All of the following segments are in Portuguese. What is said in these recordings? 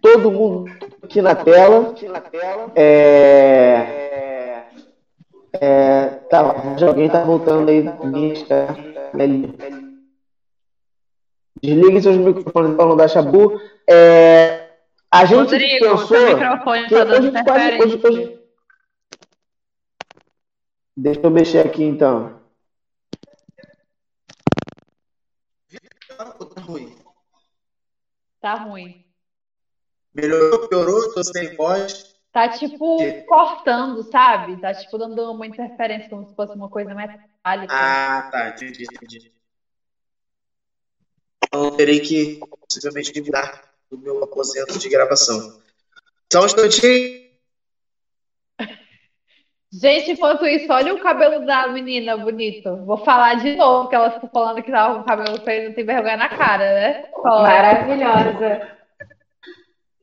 Todo mundo aqui na tela. É, é, tá, alguém tá voltando aí. Desligue seus microfones para não dar chabu. É, a gente Rodrigo, pensou microfone tá dando hoje, quase, hoje, interferência. hoje... Deixa eu mexer aqui então. Tá ruim. Tá ruim. Melhorou, piorou, tô sem voz. Tá tipo Que? cortando, sabe? Tá tipo dando uma interferência, como se fosse uma coisa metálica. Ah, tá, entendi, entendi. Então terei que possivelmente me mudar do meu aposento de gravação. Só um instantinho. Gente, enquanto isso, olha o cabelo da menina bonito. Vou falar de novo, que ela ficou falando que tava com o cabelo feio, não tem vergonha na cara, né? Fala. Maravilhosa.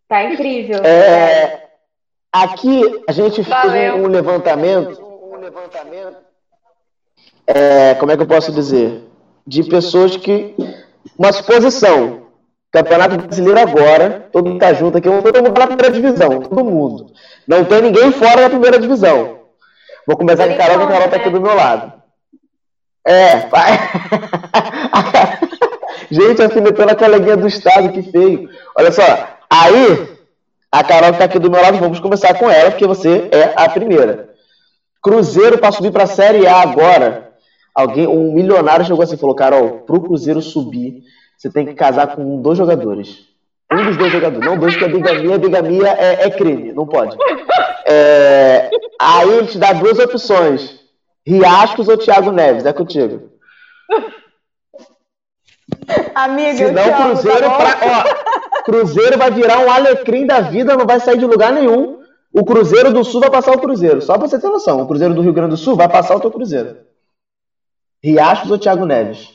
Tá incrível. É, aqui a gente fez um, um levantamento. É, como é que eu posso dizer? De pessoas que. Uma suposição. Campeonato Brasileiro agora, todo mundo tá junto aqui, todo mundo na primeira divisão, todo mundo. Não tem ninguém fora da primeira divisão. Vou começar com a Carol, que a Carol tá aqui do meu lado. É, vai. Gente, alfinetando a coleguinha do estado, que feio. Olha só, aí, a Carol que tá aqui do meu lado, vamos começar com ela, porque você é a primeira. Cruzeiro para subir para a Série A agora. Alguém, um milionário chegou assim e falou: Carol, pro Cruzeiro subir, você tem que casar com dois jogadores. Um dos dois jogadores, não dois, porque a bigamia, a bigamia é, é crime, não pode. É, aí ele te dá duas opções: Riascos ou Thiago Neves, é contigo. Amiga, Se não, Cruzeiro, tá pra, ó, Cruzeiro vai virar um alecrim da vida, não vai sair de lugar nenhum. O Cruzeiro do Sul vai passar o Cruzeiro. Só pra você ter noção. O Cruzeiro do Rio Grande do Sul vai passar o teu Cruzeiro. Riachos ou Thiago Neves?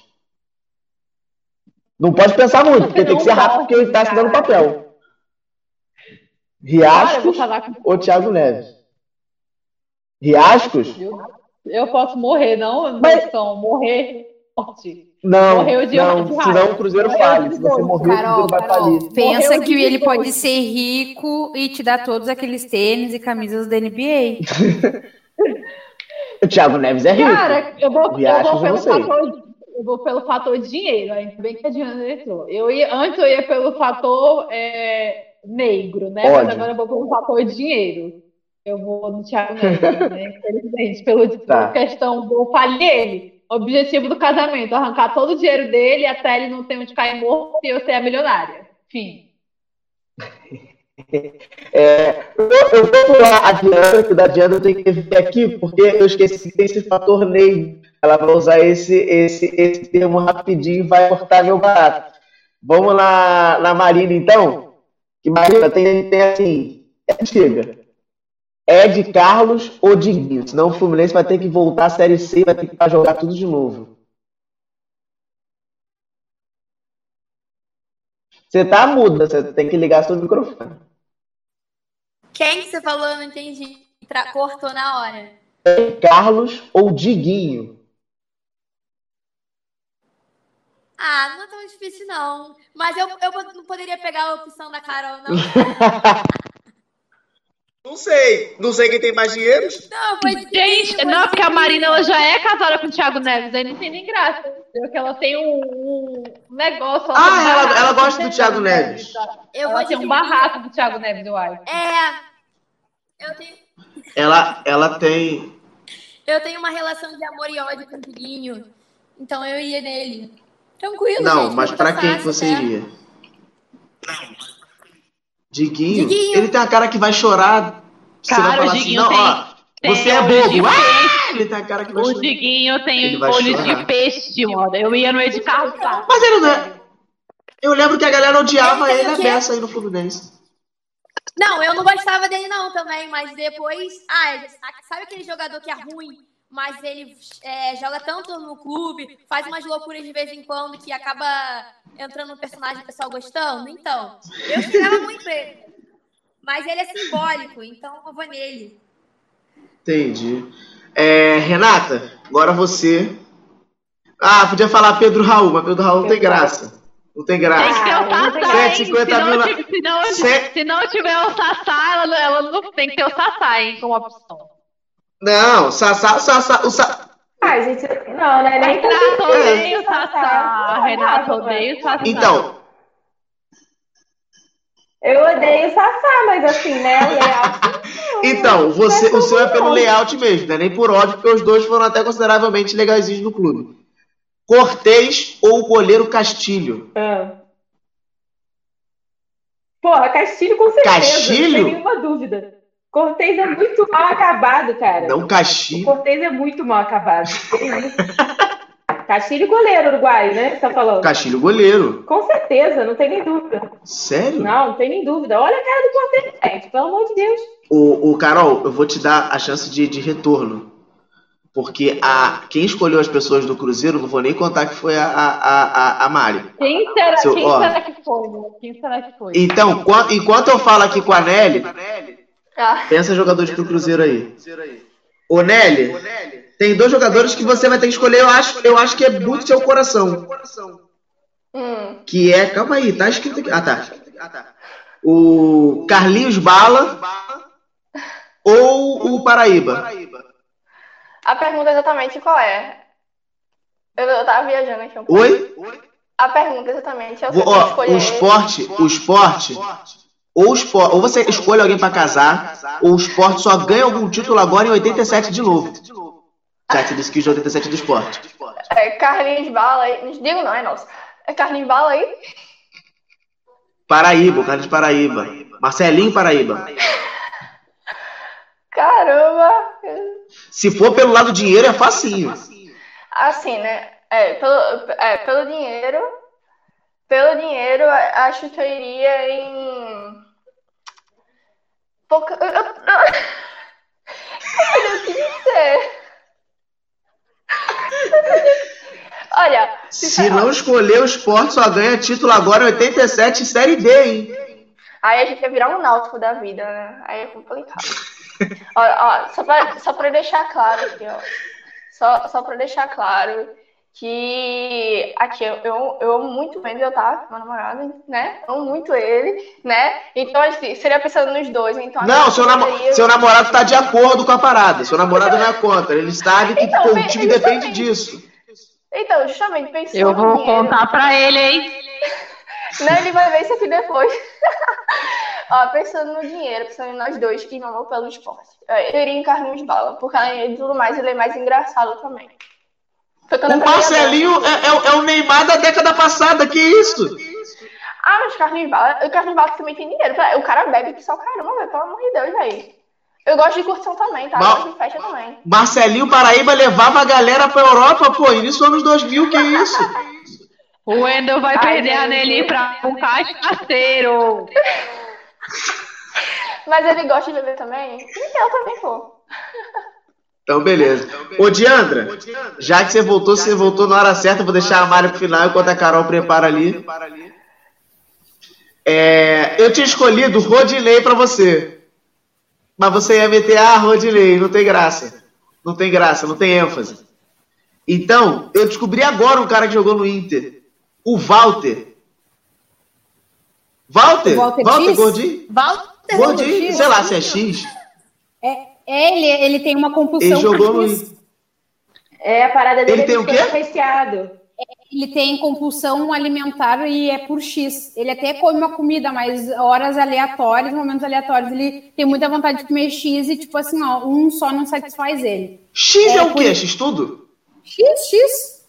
Não pode pensar muito, porque tem que ser rápido, porque ele tá assinando papel. Cara, eu vou Riascos falar com ou Thiago Neves? Riascos? Eu posso morrer, não, Mas- Wilson, morrer forte. Não, Morreu de não, senão raiva. o Cruzeiro de Se você morrer, o Carol, Cruzeiro vai falir. pensa Morreu que ele pode ser rico e te dar todos aqueles tênis e camisas da NBA. O Thiago Neves é rico. Cara, eu vou, eu vou pelo não sei. fator, eu vou pelo fator dinheiro, ainda bem que a Diana entrou. Eu ia, antes eu ia pelo fator é, negro, né? Mas agora eu vou pelo fator dinheiro. Eu vou no Thiago Neves, né? Infelizmente, pelo, Tá. pela questão do falho dele. Objetivo do casamento, arrancar todo o dinheiro dele até ele não ter onde cair morto e eu ser a milionária. Fim. É, eu, eu vou pular a Diana, que da Diana eu tenho que ver aqui, porque eu esqueci que tem esse fator Ney. Ela vai usar esse, esse, esse termo rapidinho e vai cortar meu barato. Vamos na, na Marina, então? Que Marina tem, tem assim, é chega. Ed Carlos ou Diguinho. Senão o Fluminense vai ter que voltar à Série C, vai ter que jogar tudo de novo. Você tá muda, você tem que ligar seu microfone. Quem que você falou? Eu não entendi. Tra- Cortou na hora. Carlos ou Diguinho? Ah, não é tão difícil, não. Mas eu, eu não poderia pegar a opção da Carol, não. Não sei. Não sei quem tem mais dinheiro. Não, foi Gente, não, porque a Marina ela já é casada com o Thiago Neves, aí não tem nem graça. entendeu? Que ela tem um, um negócio. Ah, tem um ela- ela gosta do Thiago Neves. Eu Ela tem um barraco do Thiago Neves, eu acho. É. Eu tenho, Ela, ela tem. eu tenho uma relação de amor e ódio com o Diguinho. Então eu ia nele. Tranquilo, Não, gente. mas pra pergunta quem que você né? iria? Diguinho? Diguinho. Ele tem a cara que vai chorar. Você vai Cara, falar o assim, Diguinho não, tem- ó, tem você é bobo. Ah! Ele tem a cara que vai O chorar. Diguinho tem vai olhos de peixe, mano. Eu ia no Ed Carlos, tá? Mas ele não é. Eu lembro que a galera odiava Ele ele o a beça aí no Fluminense. Não, eu não gostava dele não também, mas depois... Ah, ele- sabe aquele jogador que é ruim, mas ele é, joga tanto no clube, faz umas loucuras de vez em quando que acaba entrando no personagem e o pessoal gostando? Então, eu esperava muito ele. Mas ele é simbólico, então eu vou nele. Entendi. É, Renata, agora você. Ah, podia falar Pedro Raul, mas Pedro Raul não tem graça. Não tem Tem graça. que ter o Sassá, tem hein? 150 Se não, se, não, Cê- se não tiver o Sassá, ela, ela não tem que ter o Sassá, hein, como opção. Não, Sassá, Sassá, o Sa... Ah, gente, não, né? Nem Renato odeia o Sassá. Sassá. Renato odeia o Sassá. Então, Eu odeio o Sassá, mas assim, né? O layout. então, você, Não é o seu é pelo não. layout mesmo, né? Nem por ódio, porque os dois foram até consideravelmente legaisinhos no clube. Cortez ou goleiro Castilho? Ah. Porra, Castilho com certeza. Castilho? Sem nenhuma dúvida. Cortez é muito mal acabado, cara. Não, O Castilho. Cortez é muito mal acabado. Castilho goleiro uruguaio, né? Você tá falando? Castilho goleiro. Com certeza, não tem nem dúvida. Sério? Não, não tem nem dúvida. Olha a cara do Cortez, gente. Pelo amor de Deus. O, o Carol, eu vou te dar a chance de, de retorno. Porque a, quem escolheu as pessoas do Cruzeiro, não vou nem contar que foi a, a, a, a Mari. Quem será, Seu- quem será que foi? né? Quem será que foi? Então, qua- enquanto eu falo aqui com a Nelly, Ah, pensa jogadores do Cruzeiro aí. Ô Nelly, tem dois jogadores que você vai ter que escolher, eu acho, eu acho que é muito seu coração. hum. Que é. Calma aí, tá escrito aqui. Ah, tá. O Carlinhos Bala ou o Paraíba? A pergunta exatamente qual é? Eu, eu tava viajando aqui um pouco. Oi? A pergunta exatamente é o que Ó, escolher. o esporte, o esporte, ou, o esporte, ou você escolhe alguém pra casar, ou o esporte só ganha algum título agora em 87 de novo. Já te disse que de 87 do esporte. É, Carlinhos Bala aí. Não digo não, é nosso. É Carlinhos Bala aí? Paraíba, o cara de Paraíba. Marcelinho Paraíba. Caramba! Se for pelo lado do dinheiro, é facinho. Assim, né? É, pelo, é, pelo dinheiro. Pelo dinheiro, acho que eu iria em. Pouca. Eu, eu, eu, eu queria ser. Olha, Se não escolher o esporte, só ganha título agora em 87 Série D, hein? Aí a gente ia virar um náutico da vida, né? Aí é complicado. ó, ó, só, pra, só pra deixar claro aqui, ó. Só, só pra deixar claro que aqui eu, eu, eu amo muito o Wendel, tá? Meu namorado, né? Amo muito ele, né? Então, assim, seria pensando nos dois. Então, a Não, seu, namo- poderia- seu namorado tá de acordo com a parada. Seu namorado não é contra. Ele sabe que Então, pô, o time depende disso. Então, justamente pensando Eu vou no dinheiro, contar pra ele, hein? Não, ele vai ver isso aqui depois. Ó, pensando no dinheiro, pensando em nós dois que não vão pelo esporte. Eu iria em Carlinhos Bala, porque além de tudo mais, ele é mais engraçado também. Eu O Marcelinho é, é o- é o Neymar da década passada, que isso? Ah, mas Carlinhos Bala, o Carlinhos Bala também tem dinheiro. O cara bebe que só caramba, velho, pelo amor de Deus, velho. Eu gosto de curtição também, tá? Eu Mal- gosto de festa também. Marcelinho Paraíba levava a galera pra Europa, pô, início dos anos 2000, que isso? O Wendel vai Ai, perder a gente. Nelly pra um cachaceiro. Mas ele gosta de beber também? E eu também, pô. Então, beleza. Ô, Diandra, já que você voltou, você voltou na hora certa, vou deixar a Mari pro final enquanto a Carol prepara ali. É, eu tinha escolhido Rodinei pra você. Mas você ia meter, ah, Rodinei, não tem graça. Não tem graça, não tem ênfase. Então, eu descobri agora um cara que jogou no Inter. O Walter. Walter? Walter Walter? Gordinho? Walter Gordinho? Sei lá se é X. É, ele, ele tem uma compulsão Ele jogou por no X. É, a parada dele Ele é tem o biscoito quê? recheado. Ele tem compulsão alimentar e é por X. Ele até come uma comida, mas horas aleatórias, momentos aleatórios, ele tem muita vontade de comer X e, tipo assim, ó, um só não satisfaz ele. X é, É, o quê? por- X tudo? X, X,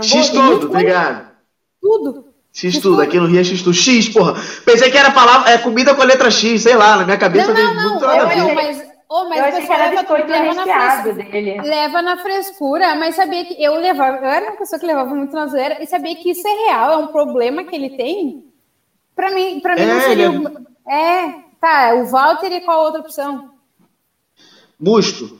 X muito tudo, tá ligado? tudo. X tudo, aqui no Rio é X tudo. X, porra. Pensei que era palavra, é comida com a letra X, sei lá, na minha cabeça Não, não, não, muito eu, ver. eu, mas, oh, mas eu o achei que pessoal era leva, biscoito leva na recheado frescura. dele. Leva na frescura, mas sabia que eu levava, eu era uma pessoa que levava muito na zoeira e sabia que isso é real, é um problema que ele tem. Pra mim, pra mim não É, seria. ele o- É, tá, o Walter e qual a outra opção? Busto.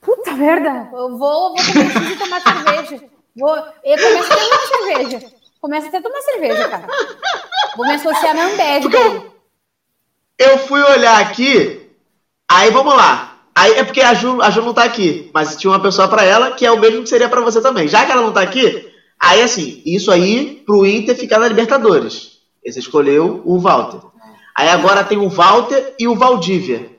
Puta merda, eu vou, vou comer X e tomar cerveja. Vou, eu começo até a tomar cerveja. Começo até a tomar cerveja, cara. Vou me associar na Ambev. Eu fui olhar aqui, aí vamos lá. Aí é porque a Ju, a Ju não tá aqui, mas tinha uma pessoa pra ela que é o mesmo que seria pra você também. Já que ela não tá aqui, Aí, assim, isso aí pro Inter ficar na Libertadores. Esse escolheu o Walter. Aí agora tem o Walter e o Valdívia.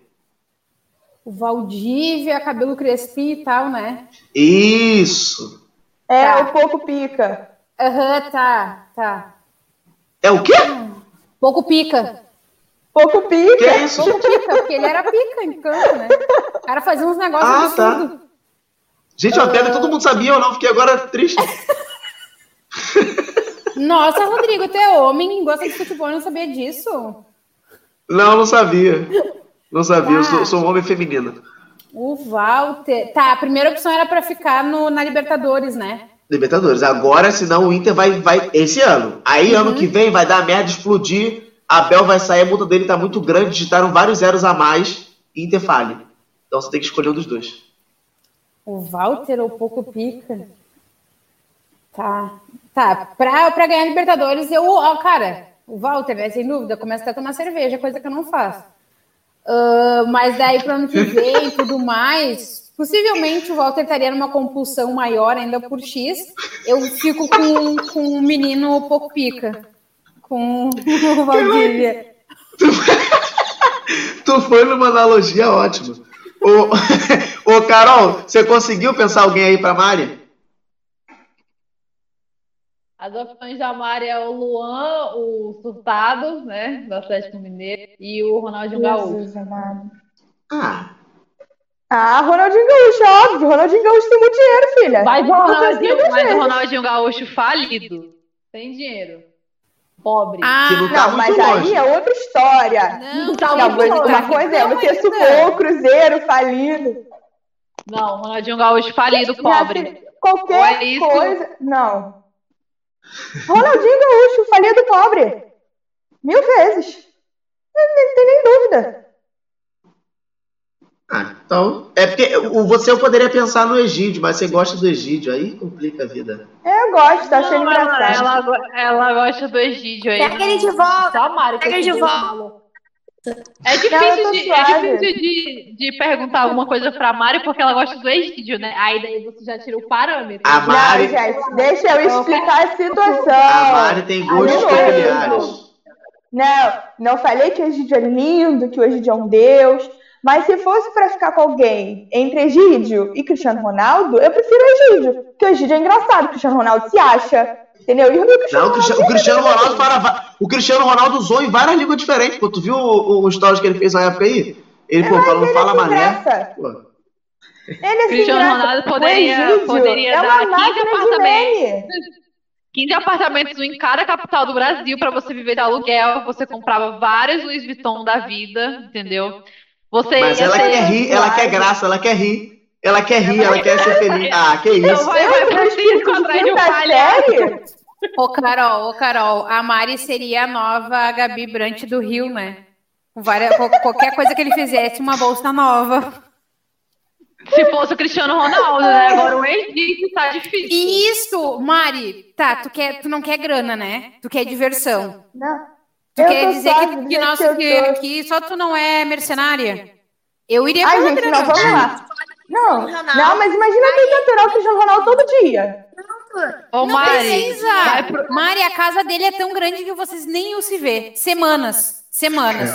O Valdívia, cabelo crespinho e tal, né? Isso. É, Tá. o pouco pica. Aham, tá, tá. É o quê? Pouco pica. Pouco pica. Que é isso? Pouco pica, porque ele era pica em campo, né? O cara fazia uns negócios Ah, tá. Gente, uma pedra todo mundo sabia ou não? Fiquei agora triste. Nossa, Rodrigo, tu é homem, gosta de futebol, não sabia disso? Não, não sabia. Não sabia, eu sou, Ah. sou um homem feminino. O Walter. Tá, a primeira opção era pra ficar no, na Libertadores, né? Libertadores. Agora, senão o Inter vai, vai esse ano. Aí, ano que vem, vai dar merda, explodir. Abel vai sair, a multa dele tá muito grande, digitaram vários zeros a mais. Inter fale. Então você tem que escolher um dos dois. O Walter ou pouco pica? Tá. Tá, pra, pra ganhar Libertadores, eu. Ó, cara, o Walter, né? Sem dúvida, começa até a tomar cerveja, coisa que eu não faço. Ah, mas daí pro ano que vem e tudo mais, possivelmente o Walter estaria numa compulsão maior ainda por X. Eu fico com, com um menino pouco pica. Com o Valdívia. Tu foi numa analogia ótima. Ô, ô, Carol, você conseguiu pensar alguém aí pra Mari? As opções da Mari é o Luan, o Surtado, né? Do Atlético Mineiro, e o Ronaldinho Gaúcho. Amado. Ah, Ah, Ronaldinho Gaúcho, óbvio. Ronaldinho Gaúcho tem muito dinheiro, filha. Mas o Ronaldinho, mas o. Ronaldinho Gaúcho falido. Sem dinheiro. Pobre. que Ah, não tá Não, mas muito aí longe. é outra história. não, tá Não, muito mas longe. uma coisa é você supor o Cruzeiro falido. Não, Ronaldinho Gaúcho falido, Minha pobre. filha, Qualquer é coisa. Não. Ronaldinho Gaúcho, falido pobre. Mil vezes. Não, não tem nem dúvida. Ah, então. É porque o- você eu poderia pensar no Egídio, mas você gosta do Egídio, aí complica a vida. Eu gosto, Não, ela, engraçado. ela, go- ela gosta do Egídio aí. Pega ele de volta. Só Mari que Pega ele de volta. É Não, difícil, tô de, é difícil de, de perguntar alguma coisa pra Mari porque ela gosta do Egídio, né? Aí daí você já tira o parâmetro. A Não, Mari, gente, deixa eu explicar a situação. a Mari tem gostos não, peculiares. Não, não falei que o Egídio é lindo, que o Egídio é um deus. Mas se fosse pra ficar com alguém entre Egídio e Cristiano Ronaldo, eu prefiro o Egídio. Porque o Egídio é engraçado, o Cristiano Ronaldo se acha. Entendeu? E o Cristiano Não, o Cristiano, o Cristiano Ronaldo va- o Cristiano Ronaldo usou em várias línguas diferentes. Pô, tu viu o, o, stories que ele fez na época aí? Ele, pô, falando ele fala mané. Pô, Ele é assim, Cristiano. Ronaldo poderia- poderia é dar uma 15 máquina de apartamentos. meme. 15 apartamentos em cada capital do Brasil pra você viver de aluguel. Você comprava vários Louis Vuitton da vida, entendeu? Você Mas ela quer rir, ela quer graça, ela quer rir. Ela quer rir, ela quer ser feliz. Ah, que Então isso. vai, Eu vai Francisco filhos de atrás de um palhaço. Ô, Carol, ô, Carol, a Mari seria a nova Gabi Brant do Rio, né? Várias, qual- qualquer coisa que ele fizesse, uma bolsa nova. Se fosse o Cristiano Ronaldo, né? Agora o Egídio tá difícil. Isso, Mari, tá, tu, quer, tu não quer grana, né? Tu quer diversão. Não. Tu Eu quer dizer que, que, nossa, que tô. aqui só tu não é mercenária? Eu iria Ai, gente, não, vamos lá. Não, não, mas imagina quem capturar o Cristiano Ronaldo todo dia. Ô, Não Mari, precisa. vai pro- Mari, a casa dele é tão grande que vocês nem iam se ver. Semanas. Semanas.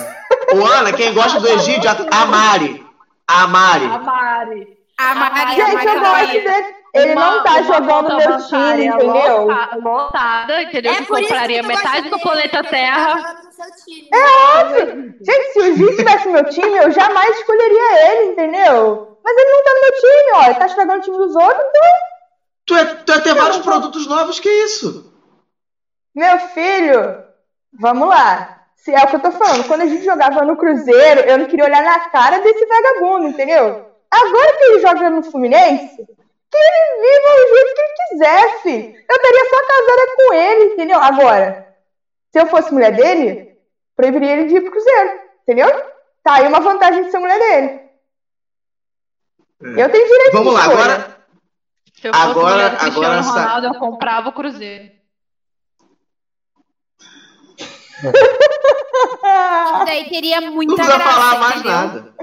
Ô, Ana, quem gosta do Egídio, a a Mari. A Mari. a Mari. A Mari, a Gente, Mari eu tá gosto dele. Ele Uma- não tá jogando meu time, entendeu? lota- Lotada, entendeu? É que compraria que metade do planeta Terra. É óbvio. Gente, se o Gil tivesse no meu time, eu jamais escolheria ele, entendeu? Mas ele não tá no meu time, ó. Ele tá estragando o time dos outros, então. Tu é, tu é ter vários produtos novos, que isso? Meu filho, vamos lá. Se é o que eu tô falando, quando a gente jogava no Cruzeiro, eu não queria olhar na cara desse vagabundo, entendeu? Agora que ele joga no Fluminense, que ele viva o jeito que ele quiser, filho. Eu estaria só casada com ele, entendeu? Agora, se eu fosse mulher dele, proibiria ele de ir pro Cruzeiro, entendeu? Tá aí uma vantagem de ser mulher dele. Eu tenho direito Vamos de lá, escolha. agora. Se eu fosse Agora- mulher do Cristiano agora Ronaldo, eu comprava o Cruzeiro. Daí teria Não muita precisa graça, falar mais entendeu? nada.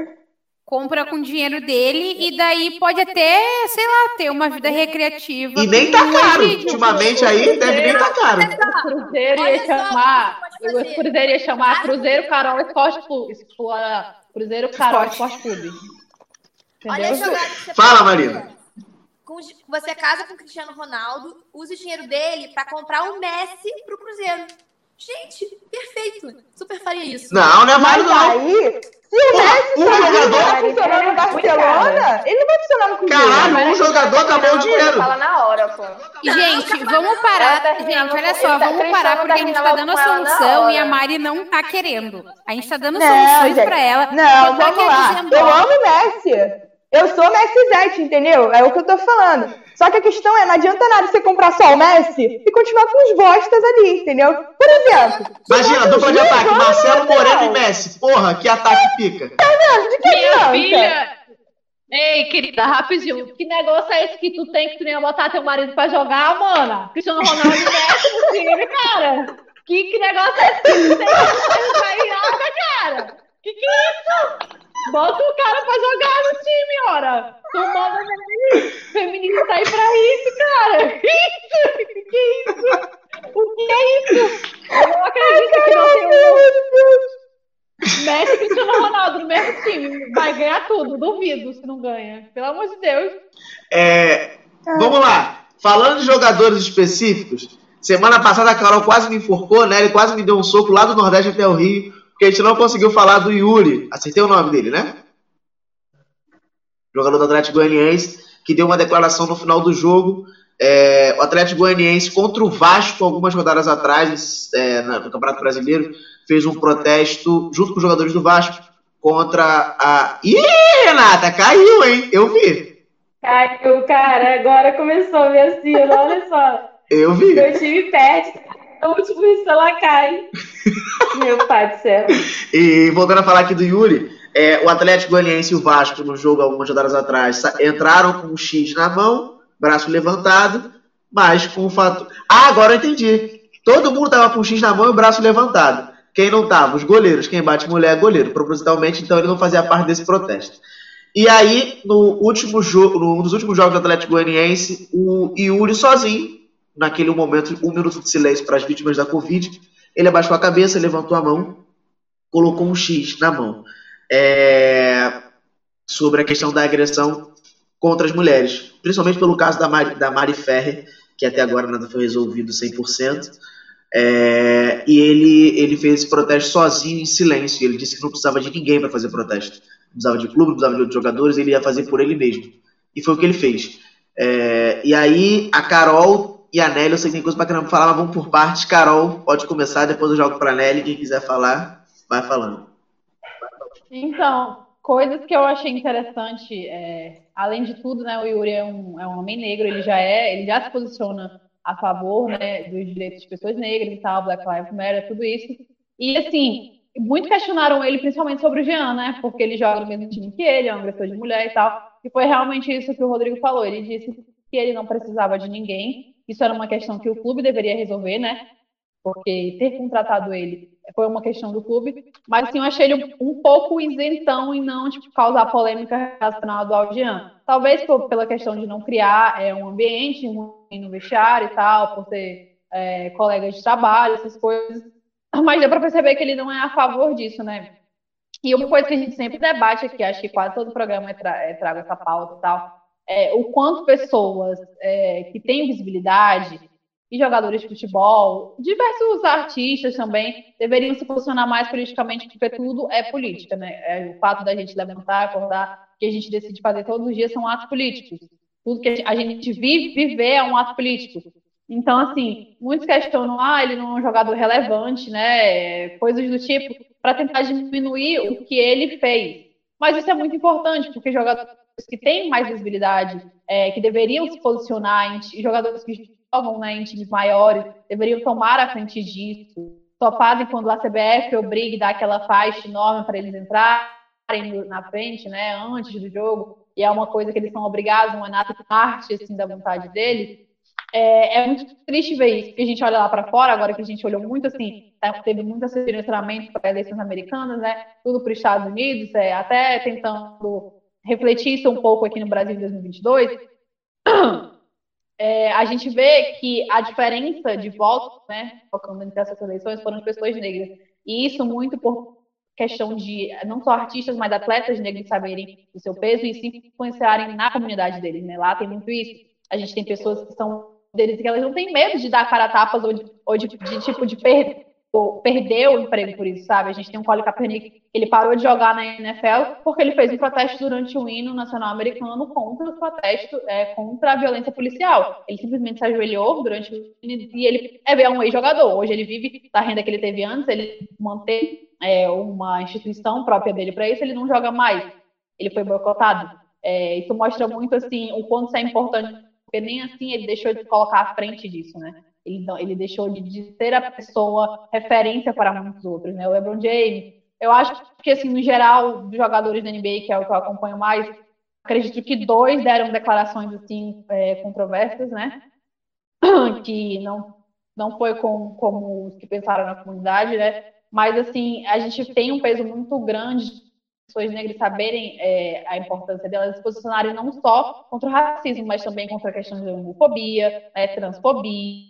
Compra com o dinheiro dele e daí pode até, sei lá, ter uma vida recreativa. E nem tá caro. Ultimamente aí deve nem tá caro. O Cruzeiro ia chamar. o Cruzeiro ia chamar Cruzeiro Carol Esporte Clube. Cruzeiro Carol Esporte Clube. Olha Fala, Marina. Você casa com o Cristiano Ronaldo, usa o dinheiro dele pra comprar o Messi pro Cruzeiro. Gente, perfeito. Super faria isso. Não, não é válido não. aí, se o Messi um jogador- vai funcionar no Barcelona, ele não vai funcionar no Cruzeiro. Caralho, um jogador tá acabou o dinheiro. Fala na hora, pô. Gente, vamos parar. tá Gente, olha só, tá- vamos Cristiano parar porque a gente tá dando a solução e a. Mari não tá querendo. A gente tá dando soluções pra ela. Não, tá vamos lá. Eu amo o Messi. Eu sou Messi Zete, entendeu? É o que eu tô falando. Só que a questão é, não adianta nada você comprar só o Messi e continuar com os bostas ali, entendeu? Por exemplo, Imagina, dupla de ataque, Marcelo lateral. Moreno e Messi. Porra, que ataque pica. de que Minha adianta? filha. Ei, querida, rapidinho. Que negócio é esse que tu tem que tu nem ia botar teu marido pra jogar, mana? Cristiano Ronaldo e Messi no time, cara. Que, que negócio é esse que tu tem que tu pra ir cara? Que que é isso? Bota o cara pra jogar no time, ora. Tu manda feminista aí pra isso, cara. Isso? Que isso? O que é isso? Eu não acredito que não tem Messi Cristiano Ronaldo no mesmo time. Vai ganhar tudo, duvido se não ganha. Pelo amor de Deus. É, vamos lá. Falando de jogadores específicos, semana passada a Carol quase me enforcou, né? Ele quase me deu um soco lá do Nordeste até o Rio, porque a gente não conseguiu falar do Yuri. Acertei o nome dele, né? Jogador do Atlético Goianiense, que deu uma declaração no final do jogo. É, o Atlético Goianiense contra o Vasco, algumas rodadas atrás, é, no Campeonato Brasileiro, fez um protesto junto com os jogadores do Vasco contra a. Ih, Renata, caiu, hein? Eu vi. Caiu, cara, agora começou a minha cena, olha só. Eu vi. Meu time perde, o último isso ela cai. Meu pai do céu. E voltando a falar aqui do Yuri, é, o Atlético Goianiense e o Vasco, no jogo algumas rodadas atrás, entraram com um X na mão, braço levantado, mas com o fato. Ah, agora eu entendi. Todo mundo tava com um X na mão e o braço levantado. Quem não tava? Os goleiros. Quem bate mulher é goleiro, propositalmente, então ele não fazia parte desse protesto. E aí, no último jogo, num dos últimos jogos do Atlético Goianiense, o Yuri sozinho, naquele momento, um minuto de silêncio para as vítimas da Covid, ele abaixou a cabeça, levantou a mão, colocou um X na mão é, sobre a questão da agressão contra as mulheres, principalmente pelo caso da Mari, da Mari Ferrer, que até agora nada foi resolvido 100%. É, e ele, ele fez esse protesto sozinho, em silêncio. Ele disse que não precisava de ninguém para fazer protesto. Não precisava de clube, não precisava de outros jogadores, ele ia fazer por ele mesmo. E foi o que ele fez. É, e aí, a Carol e a Nelly, eu sei que tem coisa pra caramba falar, mas vamos por partes. Carol, pode começar, depois eu jogo pra Nelly. Quem quiser falar, vai falando. Então, coisas que eu achei interessante, é, além de tudo, né, o Yuri é um, é um homem negro, ele já é, ele já se posiciona a favor, né, dos direitos de pessoas negras e tal, Black Lives Matter, tudo isso. E assim, muito questionaram ele, principalmente sobre o Jean, né, porque ele joga no mesmo time que ele, é um agressor de mulher e tal. E foi realmente isso que o Rodrigo falou. Ele disse que ele não precisava de ninguém. Isso era uma questão que o clube deveria resolver, né? Porque ter contratado ele foi uma questão do clube, mas assim, eu achei ele um, pouco isentão em não tipo, causar polêmica relacionada ao Jean. Talvez por, pela questão de não criar é, um ambiente ruim no vestiário e tal, por ser é, colega de trabalho, essas coisas. Mas deu para perceber que ele não é a favor disso, né? E uma coisa que a gente sempre debate aqui, acho que quase todo programa é tra é, traga essa pauta e tal, é o quanto pessoas é, que têm visibilidade e jogadores de futebol, diversos artistas também, deveriam se posicionar mais politicamente, porque tudo é política, né? É, o fato da gente levantar, acordar, que a gente decide fazer todos os dias são atos políticos. Tudo que a gente vive, viver é um ato político. Então, assim, muitos questionam, ah, ele não é um jogador relevante, né? Coisas do tipo, para tentar diminuir o que ele fez. Mas isso é muito importante, porque jogadores que têm mais visibilidade, é, que deveriam se posicionar, em, jogadores que jogam né, em times maiores, deveriam tomar a frente disso. Só fazem quando a CBF obriga e dá aquela faixa enorme para eles entrarem na frente, né, antes do jogo, e é uma coisa que eles são obrigados, uma nata parte assim, da vontade deles. é, é, muito triste ver isso, porque a gente olha lá para fora, agora que a gente olhou muito assim, tá, teve muito esse direcionamento para eleições americanas, né? Tudo para os Estados Unidos, é, até tentando refletir isso um pouco aqui no Brasil em 2022. É, a gente vê que a diferença de votos, né, focando nessas eleições, foram de pessoas negras. E isso muito por questão de não só artistas, mas atletas negros saberem o seu peso e se influenciarem na comunidade deles, né? Lá tem muito isso. A gente tem pessoas que são deles que elas não têm medo de dar cara a tapas ou de, ou de, de tipo de perder perder o emprego por isso, sabe? A gente tem um Colin Kaepernick, ele parou de jogar na NFL porque ele fez um protesto durante o hino nacional americano contra o protesto, é, contra a violência policial. Ele simplesmente se ajoelhou durante o hino e ele é um ex-jogador. Hoje ele vive da renda que ele teve antes, ele mantém é, uma instituição própria dele para isso, ele não joga mais. Ele foi boicotado. É, isso mostra muito assim o quanto isso é importante porque nem assim ele deixou de colocar à frente disso, né? Ele, ele deixou de, de ser a pessoa referência para muitos outros, né? O LeBron James. Eu acho que, assim, no geral, dos jogadores da NBA, que é o que eu acompanho mais, acredito que dois deram declarações, assim, é, controversas, né? Que não, não foi com, como os que pensaram na comunidade, né? Mas, assim, a gente tem um peso muito grande pessoas negras saberem é, a importância delas se posicionarem não só contra o racismo, mas também contra a questão de homofobia, né, transfobia,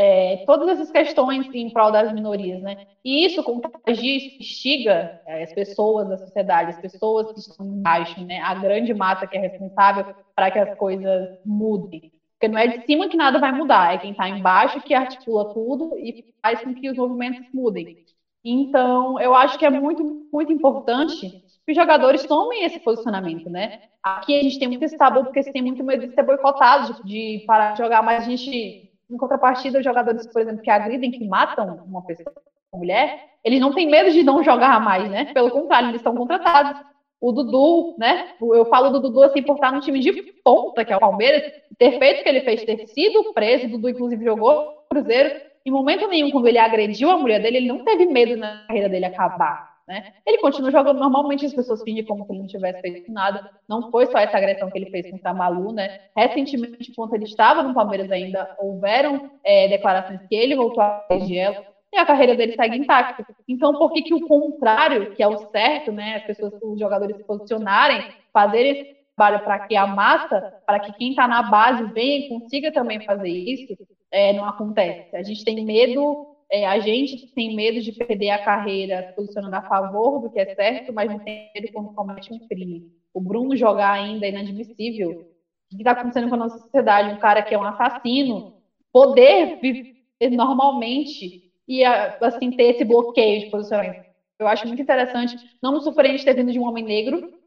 é, todas essas questões em prol das minorias, né? E isso contagia, instiga é, as pessoas da sociedade, as pessoas que estão embaixo, né? A grande massa que é responsável para que as coisas mudem. Porque não é de cima que nada vai mudar, é quem está embaixo que articula tudo e faz com que os movimentos mudem. Então, eu acho que é muito, muito importante que os jogadores tomem esse posicionamento, né? Aqui a gente tem muito esse porque você tem muito medo de ser boicotado, de parar de jogar, mas a gente, em contrapartida, os jogadores, por exemplo, que agridem, que matam uma pessoa, uma mulher, eles não têm medo de não jogar mais, né? Pelo contrário, eles estão contratados. O Dudu, né? Eu falo do Dudu assim por estar no time de ponta, que é o Palmeiras, ter feito o que ele fez, ter sido preso, o Dudu, inclusive, jogou Cruzeiro. Em momento nenhum, quando ele agrediu a mulher dele, ele não teve medo na carreira dele acabar. Né? Ele continua jogando normalmente, as pessoas fingem como se ele não tivesse feito nada. Não foi só essa agressão que ele fez contra a Malu, né? Recentemente, quando ele estava no Palmeiras ainda, houveram é, declarações que ele voltou a ela e a carreira dele segue intacta. Então, por que, que o contrário, que é o certo, né? As pessoas, os jogadores se posicionarem, fazerem esse trabalho para que a massa, para que quem está na base venha e consiga também fazer isso, é, não acontece. A gente tem medo é, a gente tem medo de perder a carreira posicionando a favor do que é certo, mas não tem medo quando comete um crime. O Bruno jogar ainda é inadmissível. O que está acontecendo com a nossa sociedade? Um cara que é um assassino poder viver normalmente e assim ter esse bloqueio de posicionamento. Eu acho muito interessante. Não me surpreende ter vindo de um homem negro,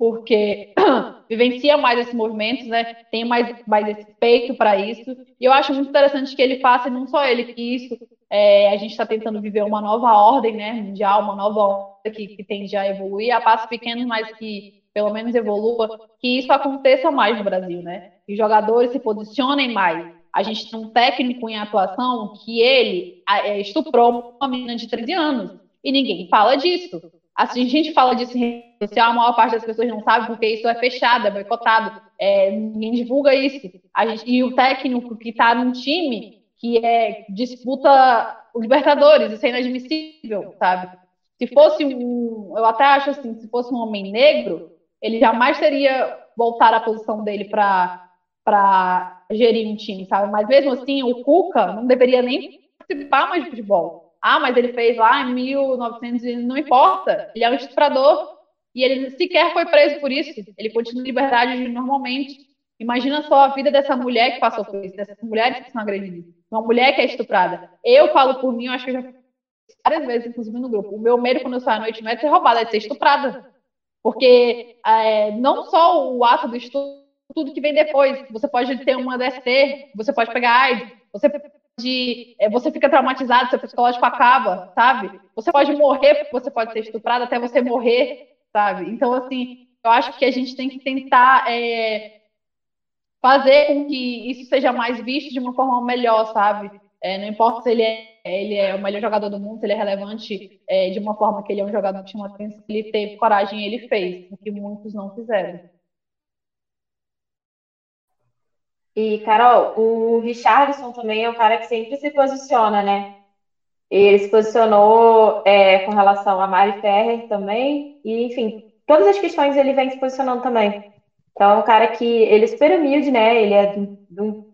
porque vivencia mais esses movimentos, né? Tem mais, mais esse peito para isso. E eu acho muito interessante que ele faça, não só ele, que isso é, a gente está tentando viver uma nova ordem né, mundial, uma nova ordem que, que tende a evoluir a passos pequenos, mas que pelo menos evolua, que isso aconteça mais no Brasil, né? Que os jogadores se posicionem mais. A gente tem um técnico em atuação que ele é, estuprou uma menina de 13 anos e ninguém fala disso. Assim, a gente fala disso em social, a maior parte das pessoas não sabe porque isso é fechado, é boicotado, é, ninguém divulga isso. A gente, e o técnico que está num time que é disputa os Libertadores, isso é inadmissível, sabe? Se fosse um, eu até acho assim, se fosse um homem negro, ele jamais teria voltar à posição dele para gerir um time, sabe? Mas mesmo assim, o Cuca não deveria nem participar mais de futebol ah, mas ele fez lá em 1900, não importa. Ele é um estuprador e ele sequer foi preso por isso. Ele continua em liberdade normalmente. Imagina só a vida dessa mulher que passou por isso, dessas mulheres que são agredidas. Uma mulher que é estuprada. Eu falo por mim, eu acho que eu já várias vezes, inclusive no grupo. O meu medo quando eu saio à noite não é de ser roubada, é de ser estuprada. Porque é, não só o ato do estupro, tudo que vem depois. Você pode ter uma DST, você pode pegar AIDS, você de é, você fica traumatizado, seu psicológico acaba, sabe? Você pode morrer você pode ser estuprado até você morrer, sabe? Então, assim, eu acho que a gente tem que tentar é, fazer com que isso seja mais visto de uma forma melhor, sabe? É, não importa se ele é, ele é o melhor jogador do mundo, se ele é relevante é, de uma forma que ele é um jogador que chama atenção, ele teve coragem ele fez, o que muitos não fizeram. E, Carol, o Richardson também é o cara que sempre se posiciona, né? Ele se posicionou é, com relação a Mari Ferrer também, e, enfim, todas as questões ele vem se posicionando também. Então, é um cara que ele é super humilde, né? Ele é de,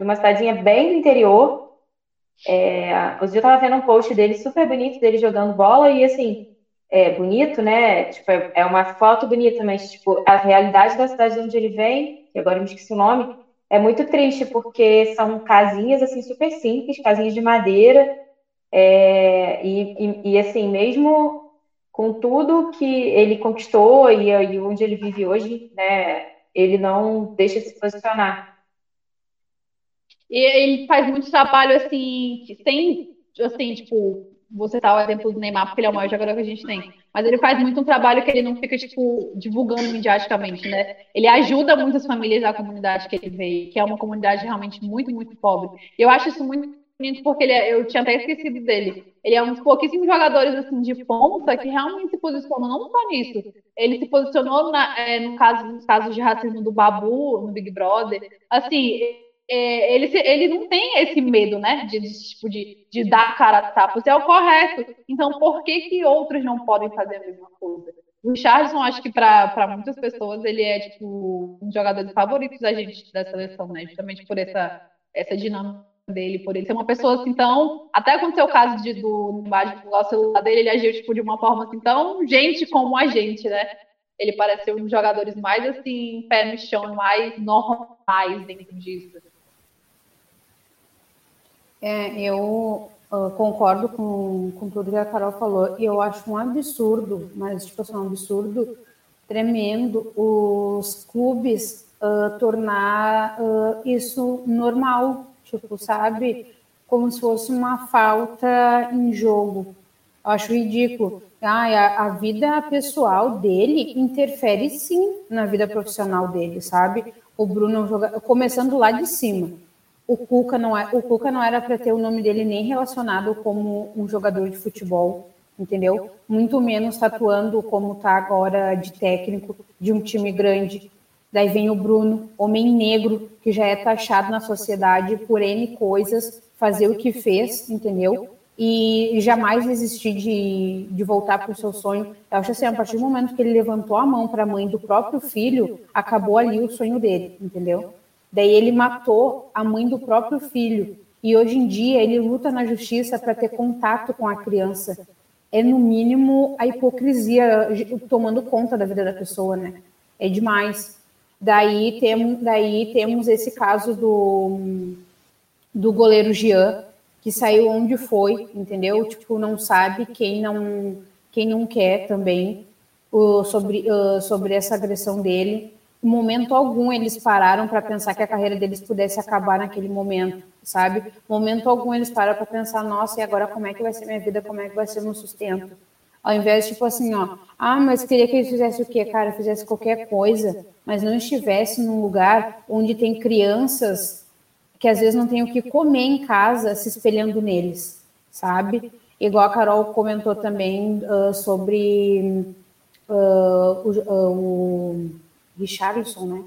uma cidadezinha bem do interior. É, hoje eu tava vendo um post dele super bonito, dele jogando bola, e assim, é bonito, né? Tipo, é, é uma foto bonita, mas tipo, a realidade da cidade de onde ele vem, que agora eu me esqueci o nome, é muito triste, porque são casinhas assim super simples, casinhas de madeira, é, e, e, e, assim, mesmo com tudo que ele conquistou e, e onde ele vive hoje, né, ele não deixa de se posicionar. E ele faz muito trabalho assim, sem, assim, tipo, você tá o exemplo do Neymar, porque ele é o maior jogador que a gente tem. Mas ele faz muito um trabalho que ele não fica, tipo, divulgando mediaticamente, né? Ele ajuda muitas famílias da comunidade que ele veio, que é uma comunidade realmente muito, muito pobre. Eu acho isso muito porque ele é, eu tinha até esquecido dele. Ele é um dos pouquíssimos jogadores, assim, de ponta que realmente se posicionam, não só nisso. Ele se posicionou na, é, no caso, nos casos de racismo do Babu, no Big Brother. Assim, é, ele, ele não tem esse medo, né, de, de, tipo, de, de dar cara a tapa, isso é o correto. Então, por que que outros não podem fazer a mesma coisa? O Richardson, acho que para muitas pessoas, ele é, tipo, um dos jogadores favoritos da gente, da seleção, né, justamente por essa, essa dinâmica dele, por ele ser uma pessoa assim tão. Até aconteceu o caso de, do embaixo do celular dele, ele agiu tipo, de uma forma assim tão gente como a gente, né? Ele pareceu um dos jogadores mais assim, pé no chão, mais normais dentro disso. É, eu uh, concordo com, com tudo que a Carol falou, e eu acho um absurdo, mas tipo assim, um absurdo tremendo os clubes uh, tornar uh, isso normal, tipo, sabe? Como se fosse uma falta em jogo. Eu acho ridículo. Ah, a, vida pessoal dele interfere sim na vida profissional dele, sabe? O Bruno joga, começando lá de cima o Cuca não é, o Cuca não era para ter o nome dele nem relacionado como um jogador de futebol, entendeu? Muito menos tatuando como está agora de técnico de um time grande. Daí vem o Bruno, homem negro, que já é taxado na sociedade por N coisas, fazer o que fez, entendeu? E jamais desistir de, de voltar para o seu sonho. Eu acho assim, a partir do momento que ele levantou a mão para a mãe do próprio filho, acabou ali o sonho dele, entendeu? Daí ele matou a mãe do próprio filho. E hoje em dia ele luta na justiça para ter contato com a criança. É no mínimo a hipocrisia tomando conta da vida da pessoa, né? É demais. Daí, tem, daí temos esse caso do, do goleiro Jean, que saiu onde foi, entendeu? Tipo, não sabe quem não quem não quer também o, sobre, uh, sobre essa agressão dele em momento algum eles pararam para pensar que a carreira deles pudesse acabar naquele momento, sabe? Momento algum eles pararam para pensar, nossa, e agora como é que vai ser minha vida, como é que vai ser meu sustento? Ao invés, tipo assim, ó, ah, mas queria que eles fizessem o quê, cara? Fizesse qualquer coisa, mas não estivesse num lugar onde tem crianças que às vezes não têm o que comer em casa se espelhando neles, sabe? Igual a Carol comentou também uh, sobre uh, o, uh, o Richardson, né?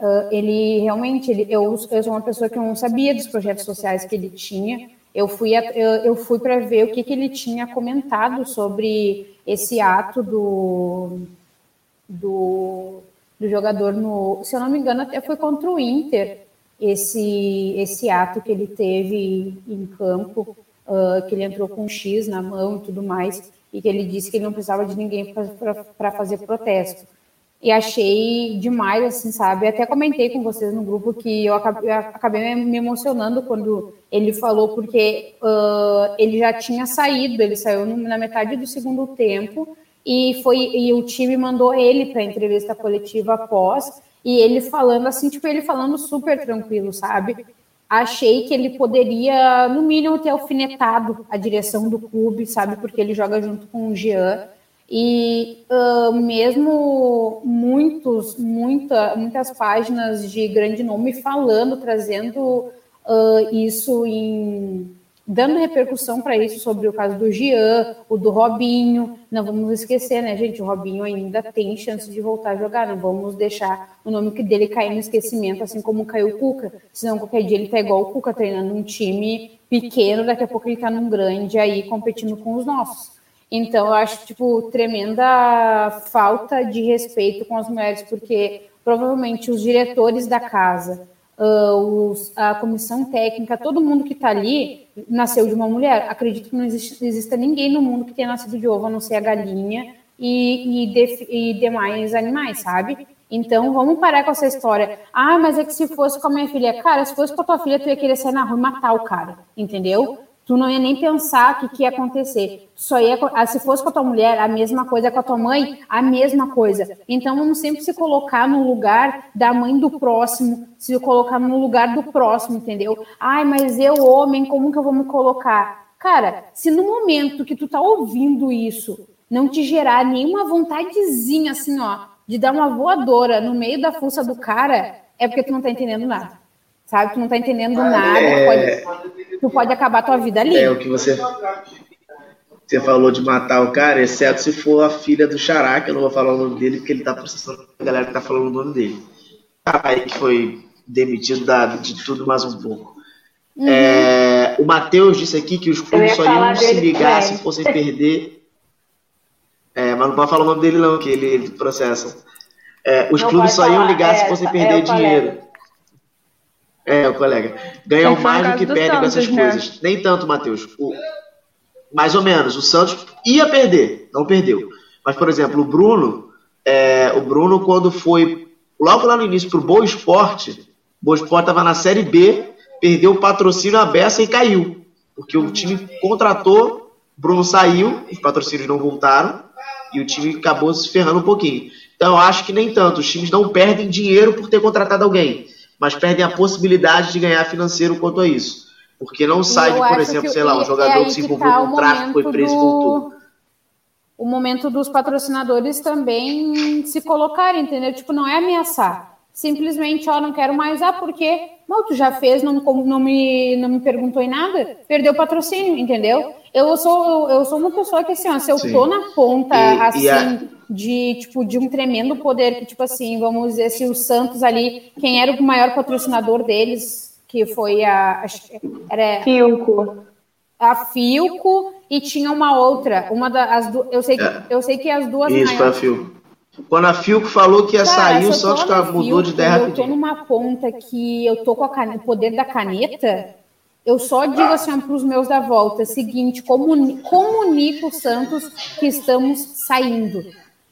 Uh, ele realmente, ele, eu, eu sou uma pessoa que não sabia dos projetos sociais que ele tinha. Eu fui, eu, fui para ver o que, que ele tinha comentado sobre esse ato do, do, do jogador no. Se eu não me engano, até foi contra o Inter esse, esse ato que ele teve em campo, uh, que ele entrou com um X na mão e tudo mais, e que ele disse que ele não precisava de ninguém para fazer protesto e achei demais, assim, sabe? Até comentei com vocês no grupo que eu acabei, me emocionando quando ele falou, porque uh, ele já tinha saído, ele saiu na metade do segundo tempo e foi e o time mandou ele para a entrevista coletiva após e ele falando assim, tipo ele falando super tranquilo, sabe? Achei que ele poderia, no mínimo, ter alfinetado a direção do clube, sabe? Porque ele joga junto com o Jean e uh, mesmo muitos, muita, muitas páginas de grande nome falando, trazendo uh, isso em, dando repercussão para isso sobre o caso do Jean, o do Robinho. Não vamos esquecer, né, gente? O Robinho ainda tem chance de voltar a jogar. Não vamos deixar o nome dele cair no esquecimento, assim como caiu o Cuca. Senão qualquer dia ele tá igual o Cuca, treinando um time pequeno, daqui a pouco ele tá num grande aí competindo com os nossos. Então, eu acho, tipo, tremenda falta de respeito com as mulheres, porque provavelmente os diretores da casa, uh, os, a comissão técnica, todo mundo que está ali nasceu de uma mulher. Acredito que não existe, exista ninguém no mundo que tenha nascido de ovo, a não ser a galinha e, e, de, e demais animais, sabe? Então, vamos parar com essa história. Ah, mas é que se fosse com a minha filha. Cara, se fosse com a tua filha, tu ia querer sair na rua e matar o cara, entendeu? Tu não ia nem pensar o que, que ia acontecer. Só ia, ah, se fosse com a tua mulher, a mesma coisa, com a tua mãe, a mesma coisa. Então, vamos sempre se colocar no lugar da mãe do próximo, se colocar no lugar do próximo, entendeu? Ai, mas eu, homem, como que eu vou me colocar? Cara, se no momento que tu tá ouvindo isso, não te gerar nenhuma vontadezinha, assim, ó, de dar uma voadora no meio da fuça do cara, é porque tu não tá entendendo nada sabe? Tu não tá entendendo nada, é... pode, tu pode acabar tua vida ali. É o que você, você falou de matar o cara, exceto se for a filha do Xará, que eu não vou falar o nome dele, porque ele tá processando a galera que tá falando o nome dele. Aí que foi demitido da, de tudo mais um pouco. Uhum. É, o Matheus disse aqui que os clubes só iam se ligar se fossem perder. É, mas não pode falar o nome dele não, que ele, ele processa. É, os não clubes só iam ligar se fossem perder dinheiro. É, o colega. Ganham mais do que do perdem com essas né? coisas. Nem tanto, Matheus. O, mais ou menos. O Santos ia perder, não perdeu. Mas, por exemplo, o Bruno, é, o Bruno, quando foi logo lá no início para o Boa Esporte, o Boa Esporte estava na Série B, perdeu o patrocínio à beça e caiu. Porque o time contratou, Bruno saiu, os patrocínios não voltaram, e o time acabou se ferrando um pouquinho. Então, eu acho que nem tanto. Os times não perdem dinheiro por ter contratado alguém mas perdem a possibilidade de ganhar financeiro quanto a isso. Porque não sai de, por exemplo, sei lá, um jogador é que se envolveu tá com tráfico, foi preso e voltou. O momento dos patrocinadores também se colocarem, entendeu? Tipo, não é ameaçar. Simplesmente, ó, não quero mais, ah, porque não, tu já fez, não, não, me, não me perguntou em nada, perdeu o patrocínio, entendeu? Eu sou, eu sou uma pessoa que, assim, ó, se eu Sim. tô na ponta, e, assim, e a de tipo de um tremendo poder que tipo assim vamos dizer se o Santos ali quem era o maior patrocinador deles que foi a era Filco a Filco e tinha uma outra uma das eu sei que é. eu sei que as duas isso maiores... a Filco quando a Filco falou que ia Cara, sair o Santos mudou de ideia eu tô numa ponta que eu tô com o poder da caneta eu só digo assim para os meus da volta, seguinte, comuni comunico o Santos que estamos saindo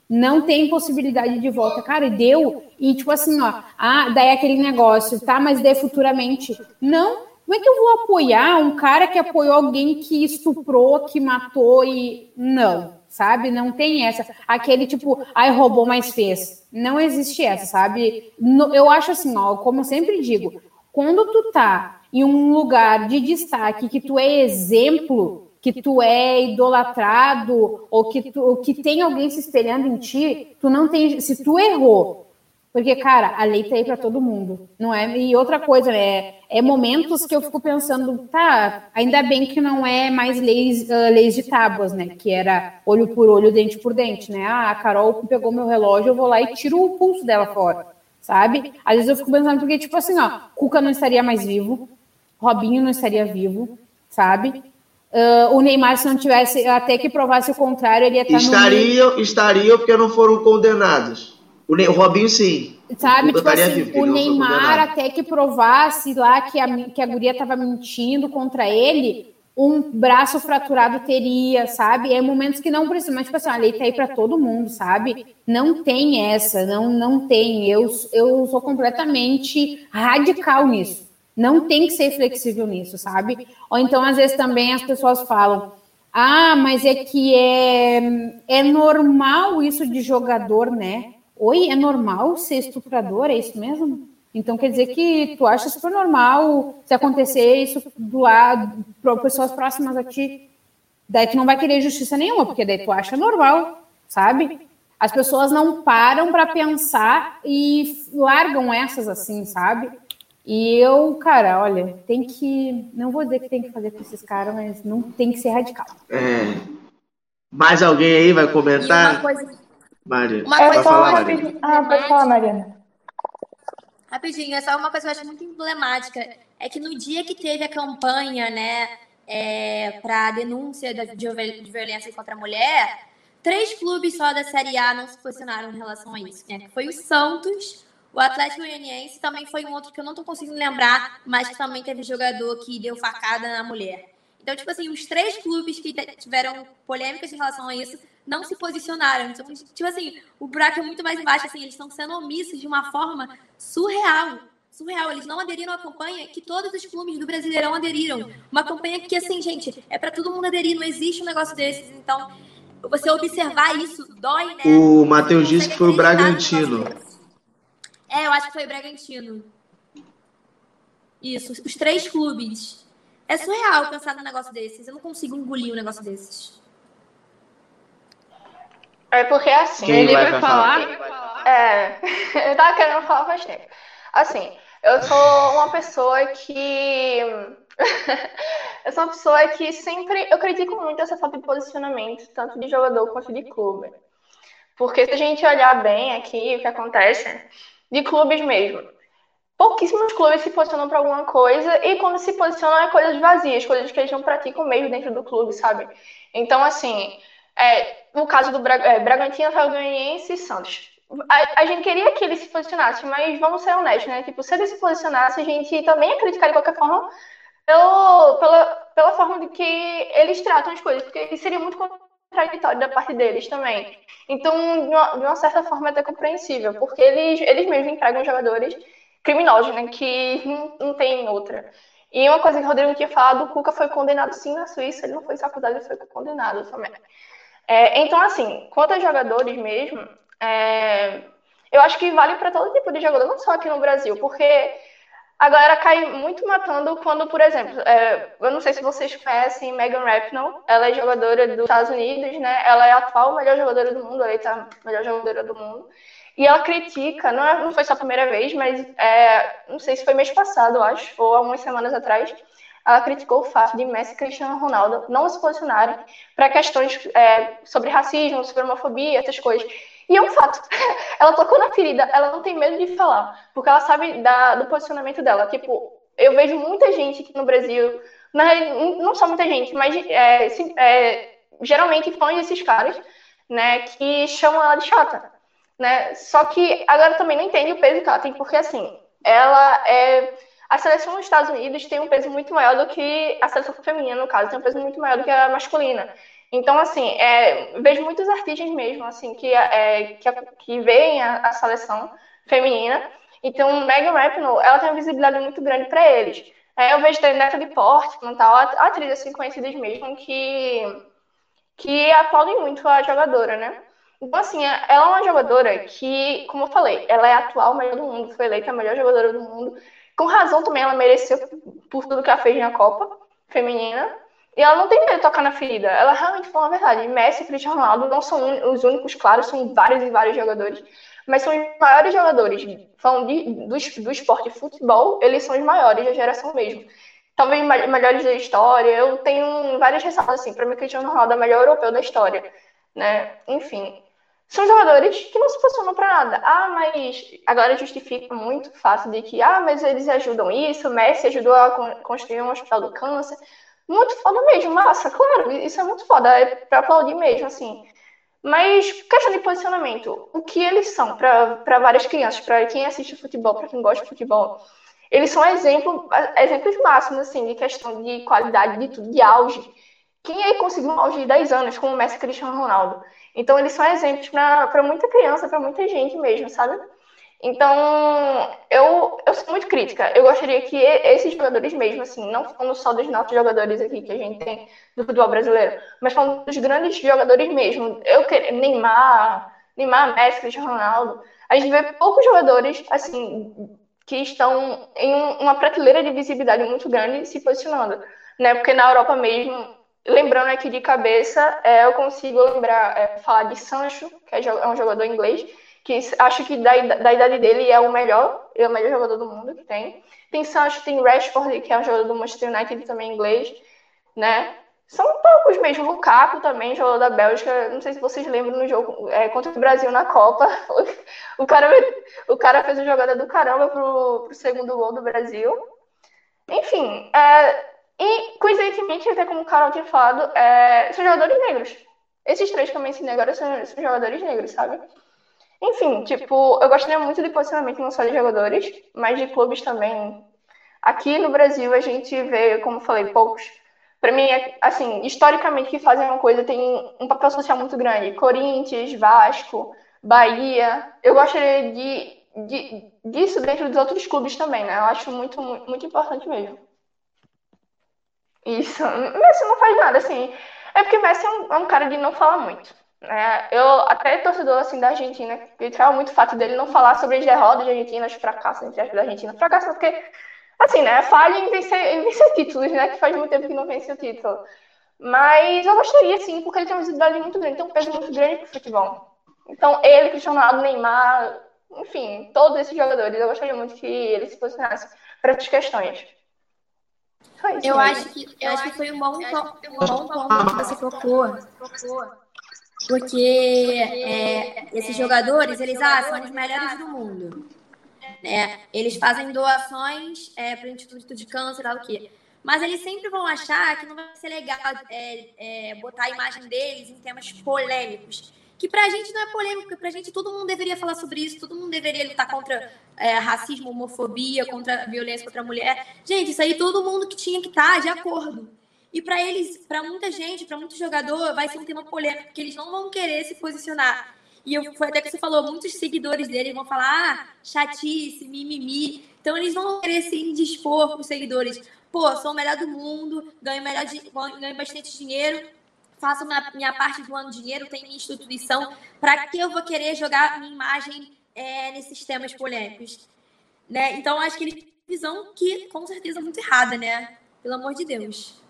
não tem possibilidade de volta. Cara, e deu. E tipo assim, ó, ah, daí aquele negócio, tá? Mas daí futuramente. Não. Como é que eu vou apoiar um cara que apoiou alguém que estuprou, que matou e. Não, sabe? Não tem essa. Aquele tipo, ai, roubou, mas fez. Não existe essa, sabe? Eu acho assim, ó, como eu sempre digo, quando tu tá em um lugar de destaque que tu é exemplo, que tu é idolatrado ou que, tu, ou que tem alguém se espelhando em ti, tu não tem. Se tu errou, porque, cara, a lei tá aí para todo mundo, não é? E outra coisa, né? É momentos que eu fico pensando, tá, ainda bem que não é mais leis, uh, leis de tábuas, né? Que era olho por olho, dente por dente, né? Ah, a Carol pegou meu relógio, eu vou lá e tiro o pulso dela fora, sabe? Às vezes eu fico pensando, porque, tipo assim, ó, Cuca não estaria mais vivo, Robinho não estaria vivo, sabe? Uh, o Neymar, se não tivesse até que provasse o contrário, ele ia estar estariam, no... Estariam porque não foram condenados. O, ne... o Robinho, sim. Sabe, tipo assim, vivo, o Neymar até que provasse lá que a, que a guria estava mentindo contra ele, um braço fraturado teria, sabe? É momentos que não precisa, mas tipo assim, a lei tá aí para todo mundo, sabe? Não tem essa, não, não tem. Eu, eu sou completamente radical nisso. Não tem que ser flexível nisso, sabe? Ou então, às vezes, também as pessoas falam: ah, mas é que é, é normal isso de jogador, né? Oi, é normal ser estuprador? É isso mesmo? Então quer dizer que tu acha super normal se acontecer isso do lado para pessoas próximas a ti. Daí tu não vai querer justiça nenhuma, porque daí tu acha normal, sabe? As pessoas não param para pensar e largam essas assim, sabe? E eu, cara, olha, tem que. Não vou dizer que tem que fazer com esses caras, mas não tem que ser radical. É. Mais alguém aí vai E uma comentar? coisa, Mari, uma vai coisa falar, que eu Mari. acho rapidinho. Ah, pode falar, Mariana. Rapidinho, é só uma coisa que eu acho muito emblemática. É que no dia que teve a campanha, né, é, para denúncia da- de, viol- de violência contra a mulher, três clubes só da Série A não se posicionaram em relação a isso. Né? Foi o Santos, o Atlético Goianiense, também foi um outro que eu não tô conseguindo lembrar, mas que também teve jogador que deu facada na mulher. Então, tipo assim, os três clubes que tiveram polêmicas em relação a isso não se posicionaram. Então, tipo assim, o buraco é muito mais embaixo, assim, eles estão sendo omissos de uma forma surreal. Surreal. Eles não aderiram à campanha que todos os clubes do Brasileirão aderiram. Uma campanha que, assim, gente, é pra todo mundo aderir, não existe um negócio desses. Então, você observar isso dói, né? O Matheus disse que foi o acreditar Bragantino. É, eu acho que foi o Bragantino. Isso, os três clubes. É surreal pensar num negócio desses. Eu não consigo engolir um negócio desses. É porque assim. Quem Ele vai vai falar? falar. É, eu tava querendo falar faz tempo. Assim, eu sou uma pessoa que. eu sou uma pessoa que sempre. Eu critico muito essa falta de posicionamento, tanto de jogador quanto de clube. Porque se a gente olhar bem aqui o que acontece, de clubes mesmo, pouquíssimos clubes se posicionam para alguma coisa e quando se posicionam é coisas vazias, coisas que eles não praticam mesmo dentro do clube, sabe? Então, assim, é, no caso do Bra é, Bragantino, Goianiense e Santos. A, a gente queria que eles se posicionassem, mas vamos ser honestos, né? Tipo, se eles se posicionassem, a gente também ia criticar de qualquer forma pelo, pela, pela forma de que eles tratam as coisas, porque seria muito contraditório da parte deles também. Então, de uma, de uma certa forma, é até compreensível, porque eles, eles mesmos entregam jogadores criminosos, né? Que não, não tem outra. E uma coisa que o Rodrigo tinha falado, o Cuca foi condenado sim na Suíça, ele não foi só acusado, ele foi condenado também. É, então, assim, quanto a jogadores mesmo, é, eu acho que vale para todo tipo de jogador, não só aqui no Brasil, porque a galera cai muito matando quando, por exemplo, é, eu não sei se vocês conhecem Megan Rapinoe, ela é jogadora dos Estados Unidos, né? Ela é a atual melhor jogadora do mundo, eleita melhor jogadora do mundo. E ela critica, não, é, não foi só a primeira vez, mas é, não sei se foi mês passado, acho, ou algumas semanas atrás, ela criticou o fato de Messi e Cristiano Ronaldo não se posicionarem para questões é, sobre racismo, sobre homofobia, essas coisas. E é um fato. Ela tocou na ferida, ela não tem medo de falar, porque ela sabe da, do posicionamento dela. Tipo, eu vejo muita gente aqui no Brasil, não, não só muita gente, mas é, é, geralmente fãs desses caras, né, que chamam ela de chata. Né? Só que agora também não entende o peso que ela tem, porque assim, ela é. A seleção dos Estados Unidos tem um peso muito maior do que a seleção feminina, no caso, tem um peso muito maior do que a masculina. Então, assim, é, vejo muitos artistas mesmo, assim, que, é, que, que veem a, a, seleção feminina. Então, Megan Rapinoe, ela tem uma visibilidade muito grande para eles. É, eu vejo Neta de Portman, tal, atrizes assim, conhecidas mesmo, que, que aplaudem muito a jogadora, né? Então, assim, ela é uma jogadora que, como eu falei, ela é a atual melhor do mundo, foi eleita a melhor jogadora do mundo. Com razão também, ela mereceu por tudo que ela fez na Copa Feminina. E ela não tem medo de tocar na ferida. Ela realmente falou a verdade. Messi e Cristiano Ronaldo não são os únicos, claro, são vários e vários jogadores. Mas são os maiores jogadores. Falando de, do, do esporte futebol, eles são os maiores da geração mesmo. Talvez melhores da história. Eu tenho várias ressalvas, assim. Para mim, Cristiano Ronaldo é o melhor europeu da história. Né? Enfim. São jogadores que não se posicionam para nada. Ah, mas agora justifica muito o fato de que, ah, mas eles ajudam isso, Messi ajudou a construir um hospital do câncer. Muito foda mesmo, massa, claro, isso é muito foda, é pra aplaudir mesmo, assim. Mas, questão de posicionamento, o que eles são para várias crianças, para quem assiste futebol, para quem gosta de futebol, eles são exemplo, exemplos máximos, assim, de questão de qualidade, de tudo, de auge. Quem aí conseguiu um auge de 10 anos, como o Messi Cristiano Ronaldo? Então, eles são exemplos para muita criança, para muita gente mesmo, sabe? Então, eu, eu sou muito crítica. Eu gostaria que esses jogadores mesmo, assim, não falando só dos nossos jogadores aqui que a gente tem do futebol brasileiro, mas falando dos grandes jogadores mesmo. Eu Neymar, Neymar, Messi, Cristiano Ronaldo. A gente vê poucos jogadores, assim, que estão em uma prateleira de visibilidade muito grande se posicionando, né? Porque na Europa mesmo, lembrando aqui de cabeça, é, eu consigo lembrar, é, falar de Sancho, que é um jogador inglês, que acho que da, da idade dele é o melhor, é o melhor jogador do mundo que tem. Tem Sancho, tem Rashford, que é um jogador do Manchester United também inglês, né? São poucos mesmo. Lukaku também, jogador da Bélgica. Não sei se vocês lembram no jogo é, contra o Brasil na Copa. O cara, o cara fez uma jogada do caramba pro, pro segundo gol do Brasil. Enfim, é, e coincidentemente, até como o Carol tinha falado, é, são jogadores negros. Esses três que eu mencionei agora são, são jogadores negros, sabe? Enfim, tipo, eu gostaria muito de posicionamento não só de jogadores, mas de clubes também. Aqui no Brasil a gente vê, como falei, poucos. Para mim, é, assim, historicamente que fazem uma coisa tem um papel social muito grande. Corinthians, Vasco, Bahia. Eu gostaria de, de, disso dentro dos outros clubes também, né? Eu acho muito, muito, muito importante mesmo. Isso. Messi não faz nada, assim. É porque Messi é um, é um cara de não falar muito. É, eu até torcedor assim da Argentina, criticava muito o fato dele não falar sobre as derrotas da Argentina, os fracassos entre as da Argentina. Fracasso porque, assim, né, falha em vencer, em vencer títulos, né, que faz muito tempo que não vence o título. Mas eu gostaria, sim, porque ele tem uma visibilidade muito grande, tem um peso muito grande pro futebol. Então, ele, Cristiano Ronaldo, Neymar, enfim, todos esses jogadores, eu gostaria muito que ele se posicionasse para essas questões. Eu acho que, eu acho que foi um bom, um bom ponto que você tocou porque é, esses jogadores, eles ah, são os melhores do mundo. Né? Eles fazem doações é, para o Instituto de Câncer, tal o quê. Mas eles sempre vão achar que não vai ser legal é, é, botar a imagem deles em temas polêmicos. Que pra gente não é polêmico, porque pra gente todo mundo deveria falar sobre isso, todo mundo deveria lutar contra é, racismo, homofobia, contra violência contra a mulher. Gente, isso aí todo mundo que tinha que estar tá de acordo. E para eles, para muita gente, para muito jogador, vai ser um tema polêmico, porque eles não vão querer se posicionar. E eu, foi até que você falou, muitos seguidores dele vão falar, ah, chatice, mimimi. Então eles vão querer se indispor com os seguidores. Pô, sou o melhor do mundo, ganho, melhor ganho bastante dinheiro, faço minha, minha parte do ano dinheiro, tenho minha instituição. Para que eu vou querer jogar minha imagem é, nesses temas polêmicos? Né? Então acho que ele visão que com certeza é muito errada, né? Pelo amor de Deus.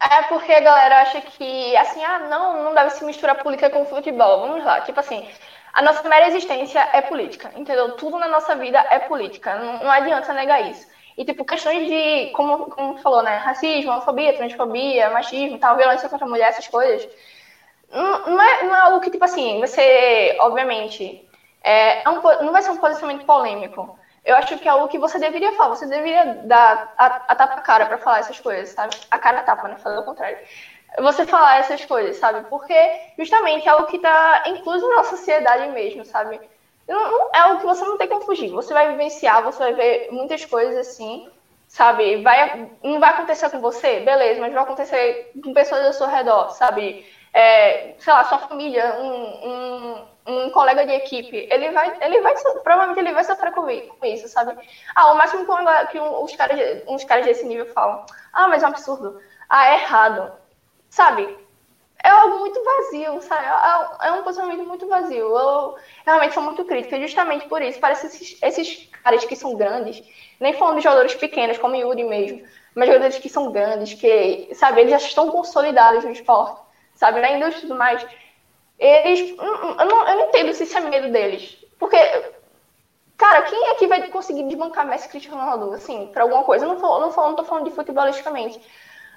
É porque a galera acha que, assim, ah, não, não deve se misturar política com futebol. Vamos lá, tipo assim, a nossa mera existência é política, entendeu? Tudo na nossa vida é política, não, não adianta negar isso. E, tipo, questões de, como, como falou, né, racismo, homofobia, transfobia, machismo tal, violência contra a mulher, essas coisas, não, não, é, não é algo que, tipo assim, você, obviamente, é, é um, não vai ser um posicionamento polêmico, eu acho que é algo que você deveria falar. Você deveria dar a, a tapa cara para falar essas coisas, sabe? A cara tapa, né? Fazer o contrário. Você falar essas coisas, sabe? Porque justamente é algo que está incluso na sociedade mesmo, sabe? É algo que você não tem como fugir. Você vai vivenciar, você vai ver muitas coisas assim, sabe? Vai, não vai acontecer com você, beleza, mas vai acontecer com pessoas ao seu redor, sabe? É, sei lá, sua família, um, um um colega de equipe, ele vai, ele vai, provavelmente ele vai sofrer com isso, sabe? Ah, o máximo que os caras, uns caras desse nível falam, ah, mas é um absurdo, ah, é errado, sabe? É algo muito vazio, sabe? É, é um posicionamento muito vazio. Eu realmente sou muito crítica, justamente por isso. Parece esses, esses caras que são grandes, nem falando de jogadores pequenos, como Yuri mesmo, mas jogadores que são grandes, que, sabe, eles já estão consolidados no esporte, sabe, na indústria e tudo mais eles. Eu não, eu não entendo se isso é medo deles. Porque, cara, quem é que vai conseguir desbancar Messi e Cristiano Ronaldo, assim, pra alguma coisa? Eu não, tô, não, não tô falando de futebolisticamente.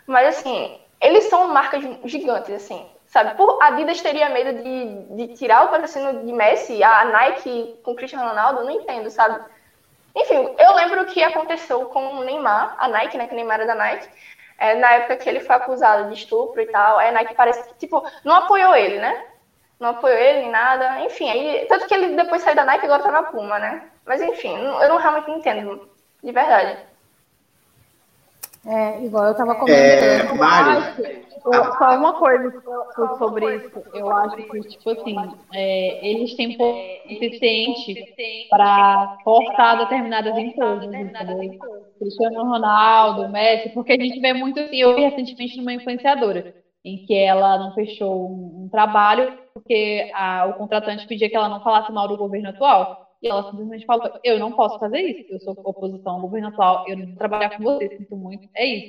Mas, assim, eles são marcas gigantes, assim, sabe? Por Adidas teria medo de, de tirar o patrocínio de Messi, a Nike com Cristiano Ronaldo, não entendo, sabe? Enfim, eu lembro o que aconteceu com o Neymar, a Nike, né, que o Neymar era da Nike, é, na época que ele foi acusado de estupro e tal, a Nike parece que, tipo, não apoiou ele, né? Não apoiou ele nem nada. Enfim, aí, tanto que ele depois saiu da Nike e agora tá na Puma, né? Mas enfim, eu não realmente entendo, de verdade. É, igual eu tava comentando. É, Mário. Só uma coisa sobre isso. Eu acho que, tipo assim, é, eles têm pouco suficiente para cortar determinadas empresas, entendeu? Cristiano Ronaldo, Messi, porque a gente vê muito assim, eu vi recentemente numa influenciadora em que ela não fechou um, um trabalho porque a, o contratante pedia que ela não falasse mal do governo atual. E ela simplesmente falou: Eu não posso fazer isso, eu sou oposição ao governo atual, eu não vou trabalhar com você, sinto muito, é isso.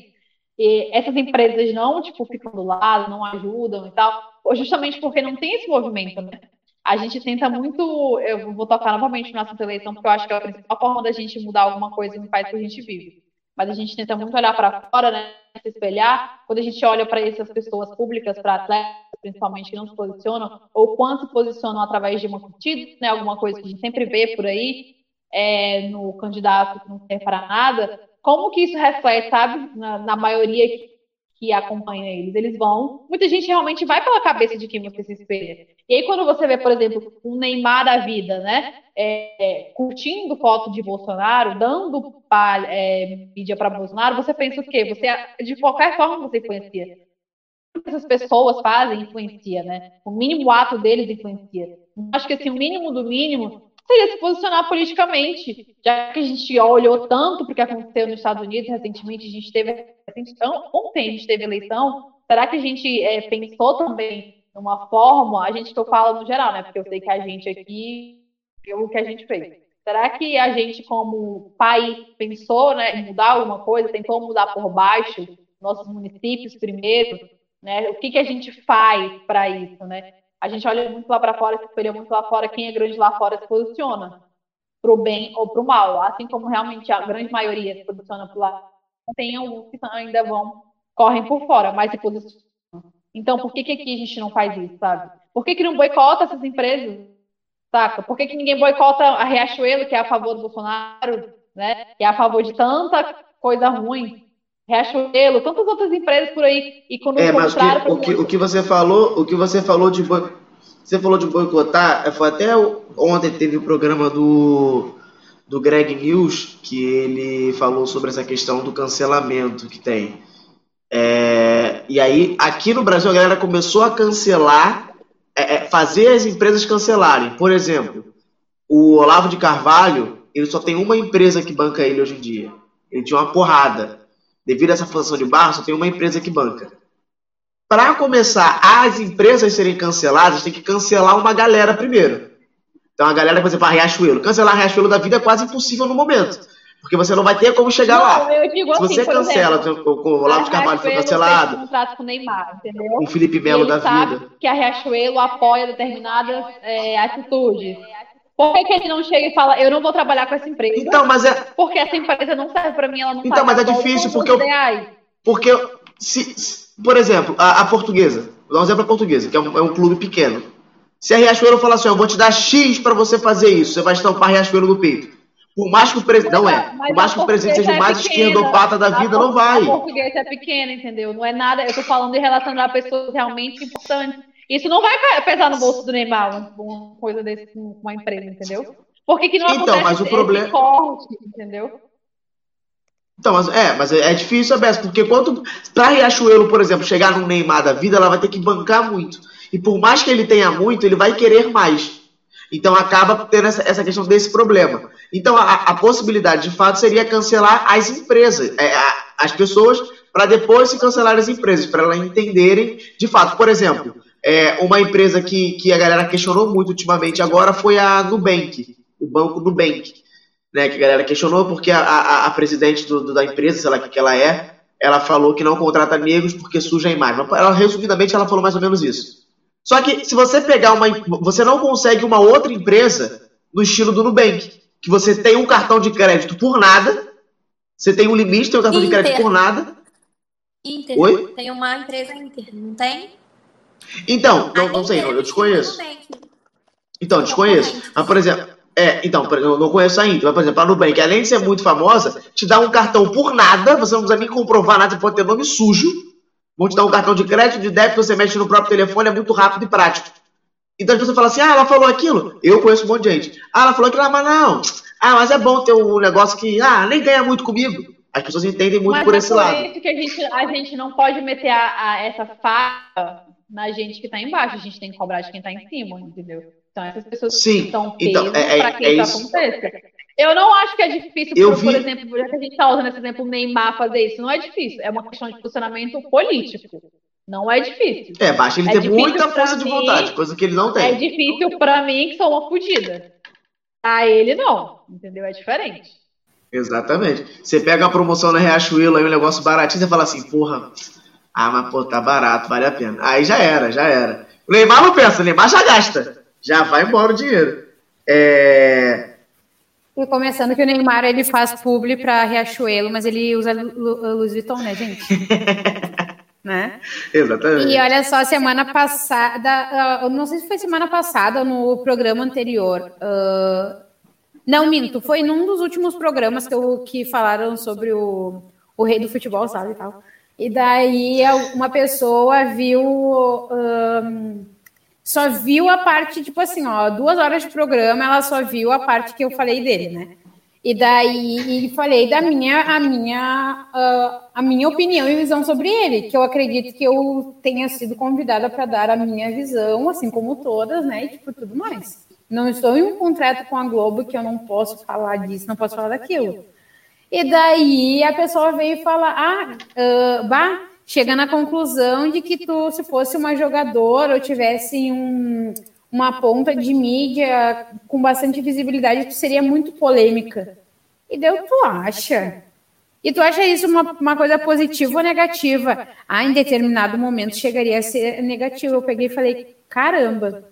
E essas empresas não, tipo, ficam do lado, não ajudam e tal, justamente porque não tem esse movimento, né? a gente tenta muito. Eu vou tocar novamente no assunto eleição, porque eu acho que é a principal forma da gente mudar alguma coisa no país que a gente vive. Mas a gente tenta muito olhar para fora, né? Se espelhar. Quando a gente olha para essas pessoas públicas, para atletas, principalmente, que não se posicionam, ou quanto se posicionam através de uma curtida, né? Alguma coisa que a gente sempre vê por aí, é, no candidato que não serve para nada. Como que isso reflete, sabe, na, na maioria que que acompanha eles. Eles vão. Muita gente realmente vai pela cabeça de quem você se espelha. E aí, quando você vê, por exemplo, um Neymar da vida, né? É, é, curtindo foto de Bolsonaro, dando é, mídia para Bolsonaro, você pensa o quê? Você, de qualquer forma, você influencia. Essas pessoas fazem influencia, né? O mínimo ato deles influencia. Acho que assim, o mínimo do mínimo seria se posicionar politicamente, já que a gente olhou tanto para o que aconteceu nos Estados Unidos recentemente, a gente teve então, ontem a gente teve eleição, será que a gente é, pensou também numa forma, a gente eu falo no geral, né? Porque eu sei que a gente aqui o que a gente fez. Será que a gente, como país, pensou né, em mudar alguma coisa, tentou mudar por baixo nossos municípios primeiro? Né? O que, que a gente faz para isso? Né? A gente olha muito lá para fora, se espelha muito lá fora, quem é grande lá fora se posiciona para o bem ou para o mal, assim como realmente a grande maioria se posiciona para lado tem alguns que ainda vão, correm por fora, mas se posicionam. Então, por que, que aqui a gente não faz isso, sabe? Por que, que não boicota essas empresas? Saca? Por que, que ninguém boicota a Riachuelo, que é a favor do Bolsonaro, né? Que é a favor de tanta coisa ruim? Riachuelo, tantas outras empresas por aí. E quando é, mas o que, o, que, o que você falou, o que você falou de você falou de boicotar, foi até ontem teve o programa do do Greg News, que ele falou sobre essa questão do cancelamento que tem. É, e aí, aqui no Brasil, a galera começou a cancelar, é, é, fazer as empresas cancelarem. Por exemplo, o Olavo de Carvalho, ele só tem uma empresa que banca ele hoje em dia. Ele tinha uma porrada. Devido a essa função de barra, só tem uma empresa que banca. Para começar as empresas serem canceladas, tem que cancelar uma galera primeiro. Então a galera, por exemplo, a Riachuelo. Cancelar a Riachuelo da vida é quase impossível no momento. Porque você não vai ter como chegar não, lá. Se assim, você cancela, exemplo, o, o Olavo de Carvalho foi cancelado. Um contrato com o Neymar, entendeu? Felipe Melo da sabe vida. que a Riachuelo apoia determinadas é, atitudes. Por que, que, ele não chega e fala, eu não vou trabalhar com essa empresa? Então, mas é. Porque essa empresa não serve para mim, ela não Então, mas é difícil, porque eu. Porque, se, se, por exemplo, a, a portuguesa, vou dar um exemplo a portuguesa, que é um, é um clube pequeno. Se a Riachuelo falar assim, eu vou te dar X para você fazer isso, você vai estampar Riachuelo no peito. Por mais que o presidente. Não é. Por mais que o presidente seja o mais é esquerdopata da vida, não vai. O português é pequeno, entendeu? Não é nada. Eu tô falando de relacionar pessoas realmente importantes. Isso não vai pesar no bolso do Neymar, uma coisa desse com uma empresa, entendeu? Por que, que não então, mas o problema... corte, entendeu? Então, mas, é, mas é, difícil, Abessa, porque quanto. Pra Riachuelo, por exemplo, chegar no Neymar da vida, ela vai ter que bancar muito. E por mais que ele tenha muito, ele vai querer mais. Então acaba tendo essa, essa questão desse problema. Então a, a, possibilidade de fato seria cancelar as empresas, é, a, as pessoas, para depois se cancelar as empresas, para elas entenderem de fato. Por exemplo, é, uma empresa que, que a galera questionou muito ultimamente agora foi a Nubank, o banco Nubank. Né, que a galera questionou porque a, a, a presidente do, do, da empresa, sei lá o que, que ela é, ela falou que não contrata negros porque suja a imagem. Ela, resumidamente, ela falou mais ou menos isso. Só que se você pegar uma. Você não consegue uma outra empresa no estilo do Nubank. Que você tem um cartão de crédito por nada. Você tem um limite, tem um cartão Inter. de crédito por nada. Inter. Oi? Tem uma empresa Inter, não tem? Então, não, não sei, não, eu desconheço. Então, desconheço. Mas, por exemplo, é, então, eu não conheço a Inter, mas, por exemplo, a Nubank, além de ser muito famosa, te dá um cartão por nada, você não precisa nem comprovar nada, você pode ter nome sujo Vão te dar um cartão de crédito, de débito, você mexe no próprio telefone, é muito rápido e prático. Então pessoas falam assim, ah, ela falou aquilo. Eu conheço um monte de gente. Ah, ela falou aquilo, ah, mas não. Ah, mas é bom ter um negócio que, ah, nem ganha muito comigo. As pessoas entendem muito mas por é esse por lado. isso que a gente, a gente não pode meter a, a essa faca na gente que está embaixo. A gente tem que cobrar de quem está em cima, entendeu? Então essas pessoas Sim, estão então, é, para que é isso, aconteça. Eu não acho que é difícil, eu por, vi... por exemplo, já que a gente está usando esse exemplo, o Neymar fazer isso. Não é difícil, é uma questão de posicionamento político. Não é difícil. É, basta ele é ter muita força mim, de vontade, coisa que ele não tem. É difícil para mim, que sou uma fodida. A ele não, entendeu? É diferente. Exatamente. Você pega a promoção na Riachuelo aí, um negócio baratinho, você fala assim, porra, ah, mas pô, tá barato, vale a pena. Aí já era, já era. O Neymar não pensa, o Neymar já gasta. Já vai embora o dinheiro. É... E começando que o Neymar ele faz publi para Riachuelo, mas ele usa Louis Vuitton, né, gente? né? Exatamente. E olha só, semana passada, uh, não sei se foi semana passada ou no programa anterior. Uh, não, minto, foi num dos últimos programas que, eu, que falaram sobre o, o rei do futebol, sabe? E, tal. E daí uma pessoa viu. Um, só viu a parte, tipo assim, ó, duas horas de programa, ela só viu a parte que eu falei dele, né? E daí e falei da minha, a minha, uh, a minha opinião e visão sobre ele, que eu acredito que eu tenha sido convidada para dar a minha visão, assim como todas, né? E tipo, tudo mais. Não estou em um contrato com a Globo que eu não posso falar disso, não posso falar daquilo. E daí a pessoa veio falar, ah, uh, bah, chega na conclusão de que tu, se fosse uma jogadora ou tivesse um, uma ponta de mídia com bastante visibilidade, tu seria muito polêmica. E deu, tu acha? E tu acha isso uma, uma coisa positiva ou negativa? Ah, em determinado momento chegaria a ser negativo. Eu peguei e falei, caramba,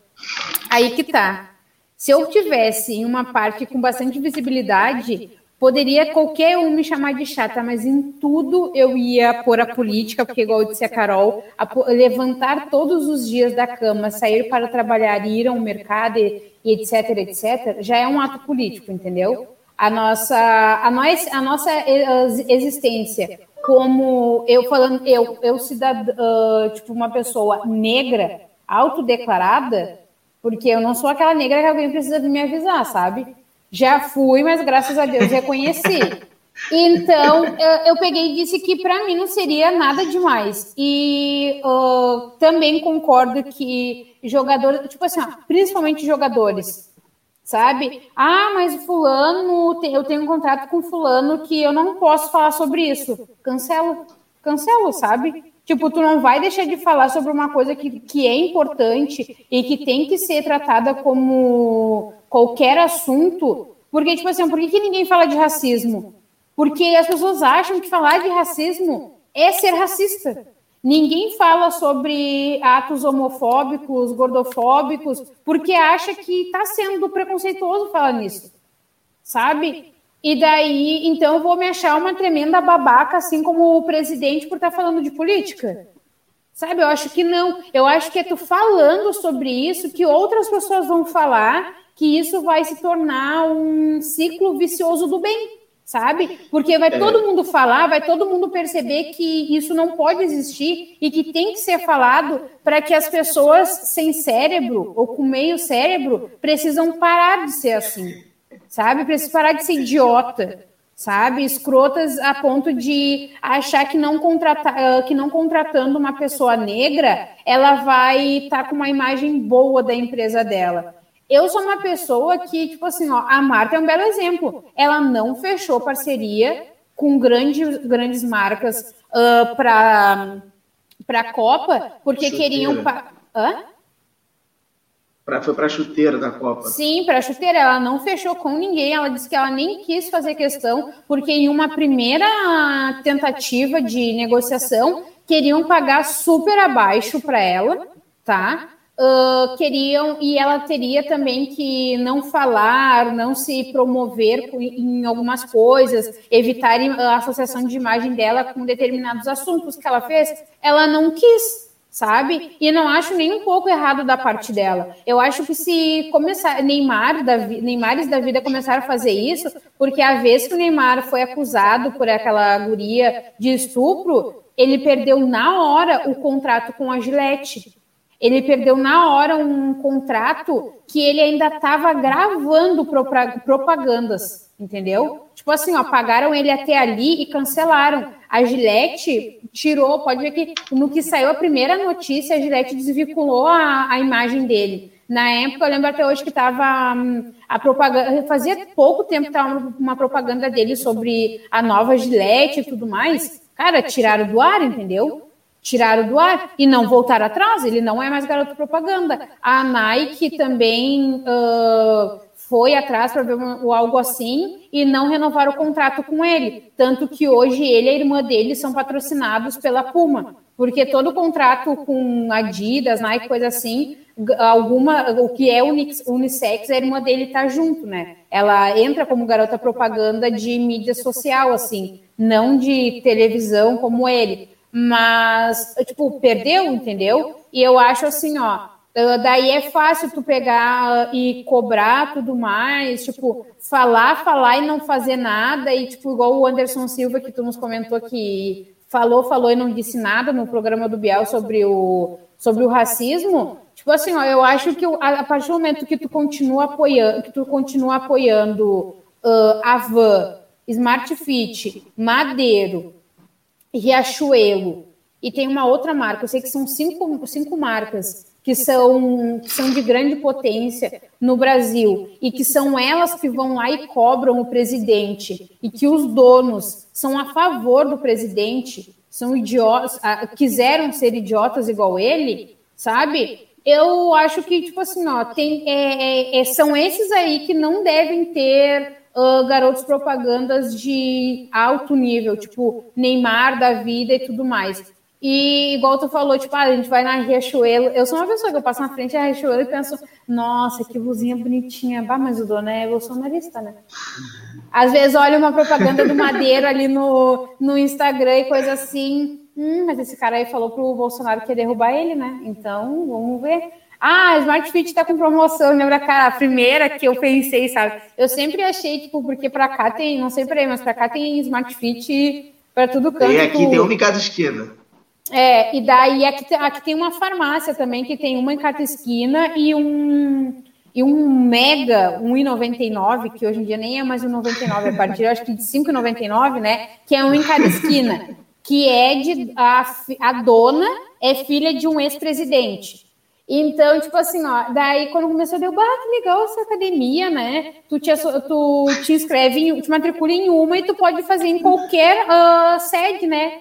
aí que tá. Se eu tivesse em uma parte com bastante visibilidade, Poderia qualquer um me chamar de chata, mas em tudo eu ia pôr a política, porque, igual disse a Carol, a, levantar todos os dias da cama, sair para trabalhar, ir ao mercado e, e etc, etc, já é um ato político, entendeu? A nossa, a nós, a nossa existência como eu falando, eu, eu cidadã, uh, tipo, uma pessoa negra, autodeclarada, porque eu não sou aquela negra que alguém precisa me avisar, sabe? Já fui, mas graças a Deus reconheci. Então, eu, eu peguei e disse que para mim não seria nada demais. E uh, também concordo que jogadores, tipo assim, ó, principalmente jogadores, sabe? Ah, mas fulano, eu tenho um contrato com fulano que eu não posso falar sobre isso. Cancelo, cancelo, sabe? Tipo, tu não vai deixar de falar sobre uma coisa que, que é importante e que tem que ser tratada como qualquer assunto. Porque, tipo assim, por que, que ninguém fala de racismo? Porque as pessoas acham que falar de racismo é ser racista. Ninguém fala sobre atos homofóbicos, gordofóbicos, porque acha que está sendo preconceituoso falar nisso. Sabe? E daí, então, eu vou me achar uma tremenda babaca, assim como o presidente, por estar tá falando de política. Sabe? Eu acho que não. Eu acho que é tu falando sobre isso que outras pessoas vão falar que isso vai se tornar um ciclo vicioso do bem, sabe? Porque vai todo mundo falar, vai todo mundo perceber que isso não pode existir e que tem que ser falado para que as pessoas sem cérebro ou com meio cérebro precisam parar de ser assim sabe? Precisa parar de ser idiota, sabe? Escrotas a ponto de achar que não, contratar, ah, que não contratando uma pessoa negra, ela vai estar tá com uma imagem boa da empresa dela. Eu sou uma pessoa que, tipo assim, ó, a Marta é um belo exemplo. Ela não fechou parceria com grandes, grandes marcas uh, para a Copa, porque Chuteira. queriam. Hã? Pra, foi para a chuteira da Copa. Sim, para a chuteira. Ela não fechou com ninguém. Ela disse que ela nem quis fazer questão, porque em uma primeira tentativa de negociação, queriam pagar super abaixo para ela, tá? Uh, queriam, e ela teria também que não falar, não se promover em algumas coisas, evitar a associação de imagem dela com determinados assuntos que ela fez. Ela não quis sabe? E não acho nem um pouco errado da parte dela. Eu acho que se começar Neymar da Neymares da vida começar a fazer isso, porque a vez que o Neymar foi acusado por aquela guria de estupro, ele perdeu na hora o contrato com a Gillette. Ele perdeu na hora um contrato que ele ainda estava gravando propagandas, entendeu? Tipo assim, ó, pagaram ele até ali e cancelaram. A Gillette tirou, pode ver que no que saiu a primeira notícia, a Gillette desvinculou a, a imagem dele. Na época, eu lembro até hoje que estava hum, a propaganda, fazia pouco tempo que estava uma propaganda dele sobre a nova Gillette e tudo mais. Cara, tiraram do ar, entendeu? Tiraram do ar e não voltaram atrás, ele não é mais garoto propaganda. A Nike também uh, foi atrás para ver um, algo assim e não renovaram o contrato com ele. Tanto que hoje ele e a irmã dele são patrocinados pela Puma, porque todo contrato com Adidas, Nike, coisa assim, alguma, o que é unissex, a irmã dele tá junto, né? Ela entra como garota propaganda de mídia social, assim, não de televisão como ele. Mas, tipo, perdeu, entendeu? E eu acho assim, ó, daí é fácil tu pegar e cobrar tudo mais, tipo, falar, falar e não fazer nada, e tipo, igual o Anderson Silva que tu nos comentou que falou, falou e não disse nada no programa do Biel sobre o, sobre o racismo, tipo assim, ó, eu acho que a, a partir do momento que tu continua apoiando, que tu continua apoiando uh, a Van, Smart Fit, Madeiro, Riachuelo, e tem uma outra marca, eu sei que são cinco, cinco marcas que são, que são de grande potência no Brasil e que são elas que vão lá e cobram o presidente e que os donos são a favor do presidente, são idiotas, quiseram ser idiotas igual ele, sabe? Eu acho que, tipo assim, ó, tem, é, é, é são esses aí que não devem ter uh, garotos propagandas de alto nível, tipo Neymar da vida e tudo mais. E igual tu falou, tipo, ah, a gente vai na Riachuelo. Eu sou uma pessoa que eu passo na frente da Riachuelo e penso, nossa, que luzinha bonitinha. Bah, mas o dono é bolsonarista, né? Às vezes olha uma propaganda do Madeira ali no, no Instagram e coisa assim. Hum, mas esse cara aí falou pro Bolsonaro que ia derrubar ele, né? Então, vamos ver. Ah, Smart Fit tá com promoção. Lembra, cara, a primeira que eu pensei, sabe? Eu sempre achei, tipo, porque pra cá tem, não sei pra aí, mas pra cá tem Smart Fit pra tudo canto. E aqui tem um em cada esquina. É, e daí aqui, aqui tem uma farmácia também que tem uma em cada esquina e um e um mega 1,99, que hoje em dia nem é mais 1,99, a partir acho que de 5,99, né? Que é um em cada esquina, que é de a, a dona é filha de um ex-presidente. Então, tipo assim, ó, daí quando começou, deu, bah, que legal essa academia, né? Tu te, tu te inscreve, em, te matricula em uma e tu pode fazer em qualquer uh, sede, né?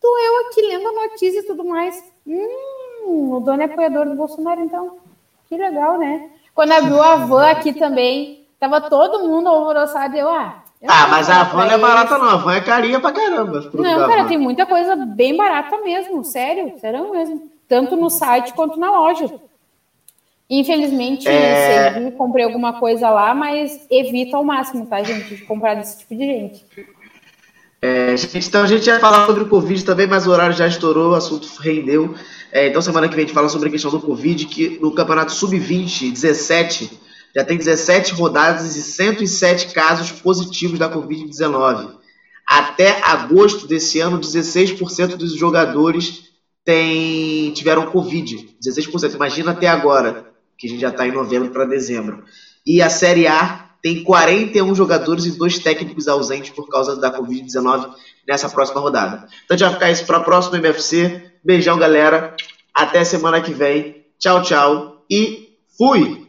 Tu eu aqui lendo a notícia e tudo mais. Hum, o dono é apoiador do Bolsonaro, então. Que legal, né? Quando abriu a van aqui também, tava todo mundo alvoroçado. Eu, ah, eu ah, mas a van não é barata, não. A van é carinha pra caramba. Não, cara, tem muita coisa bem barata mesmo. Sério, sério mesmo. Tanto no site quanto na loja. Infelizmente, é... comprei alguma coisa lá, mas evita ao máximo, tá, gente? De comprar desse tipo de gente. É, gente, então a gente ia falar sobre o Covid também, mas o horário já estourou, o assunto rendeu. É, então semana que vem a gente fala sobre a questão do Covid, que no campeonato sub-20, 17, já tem 17 rodadas e 107 casos positivos da Covid-19. Até agosto desse ano, 16% dos jogadores tem, tiveram Covid. 16%. Imagina até agora, que a gente já está em novembro para dezembro. E a Série A tem 41 jogadores e dois técnicos ausentes por causa da Covid-19 nessa próxima rodada. Então a vai ficar isso para o próximo MFC. Beijão, galera. Até semana que vem. Tchau, tchau e fui!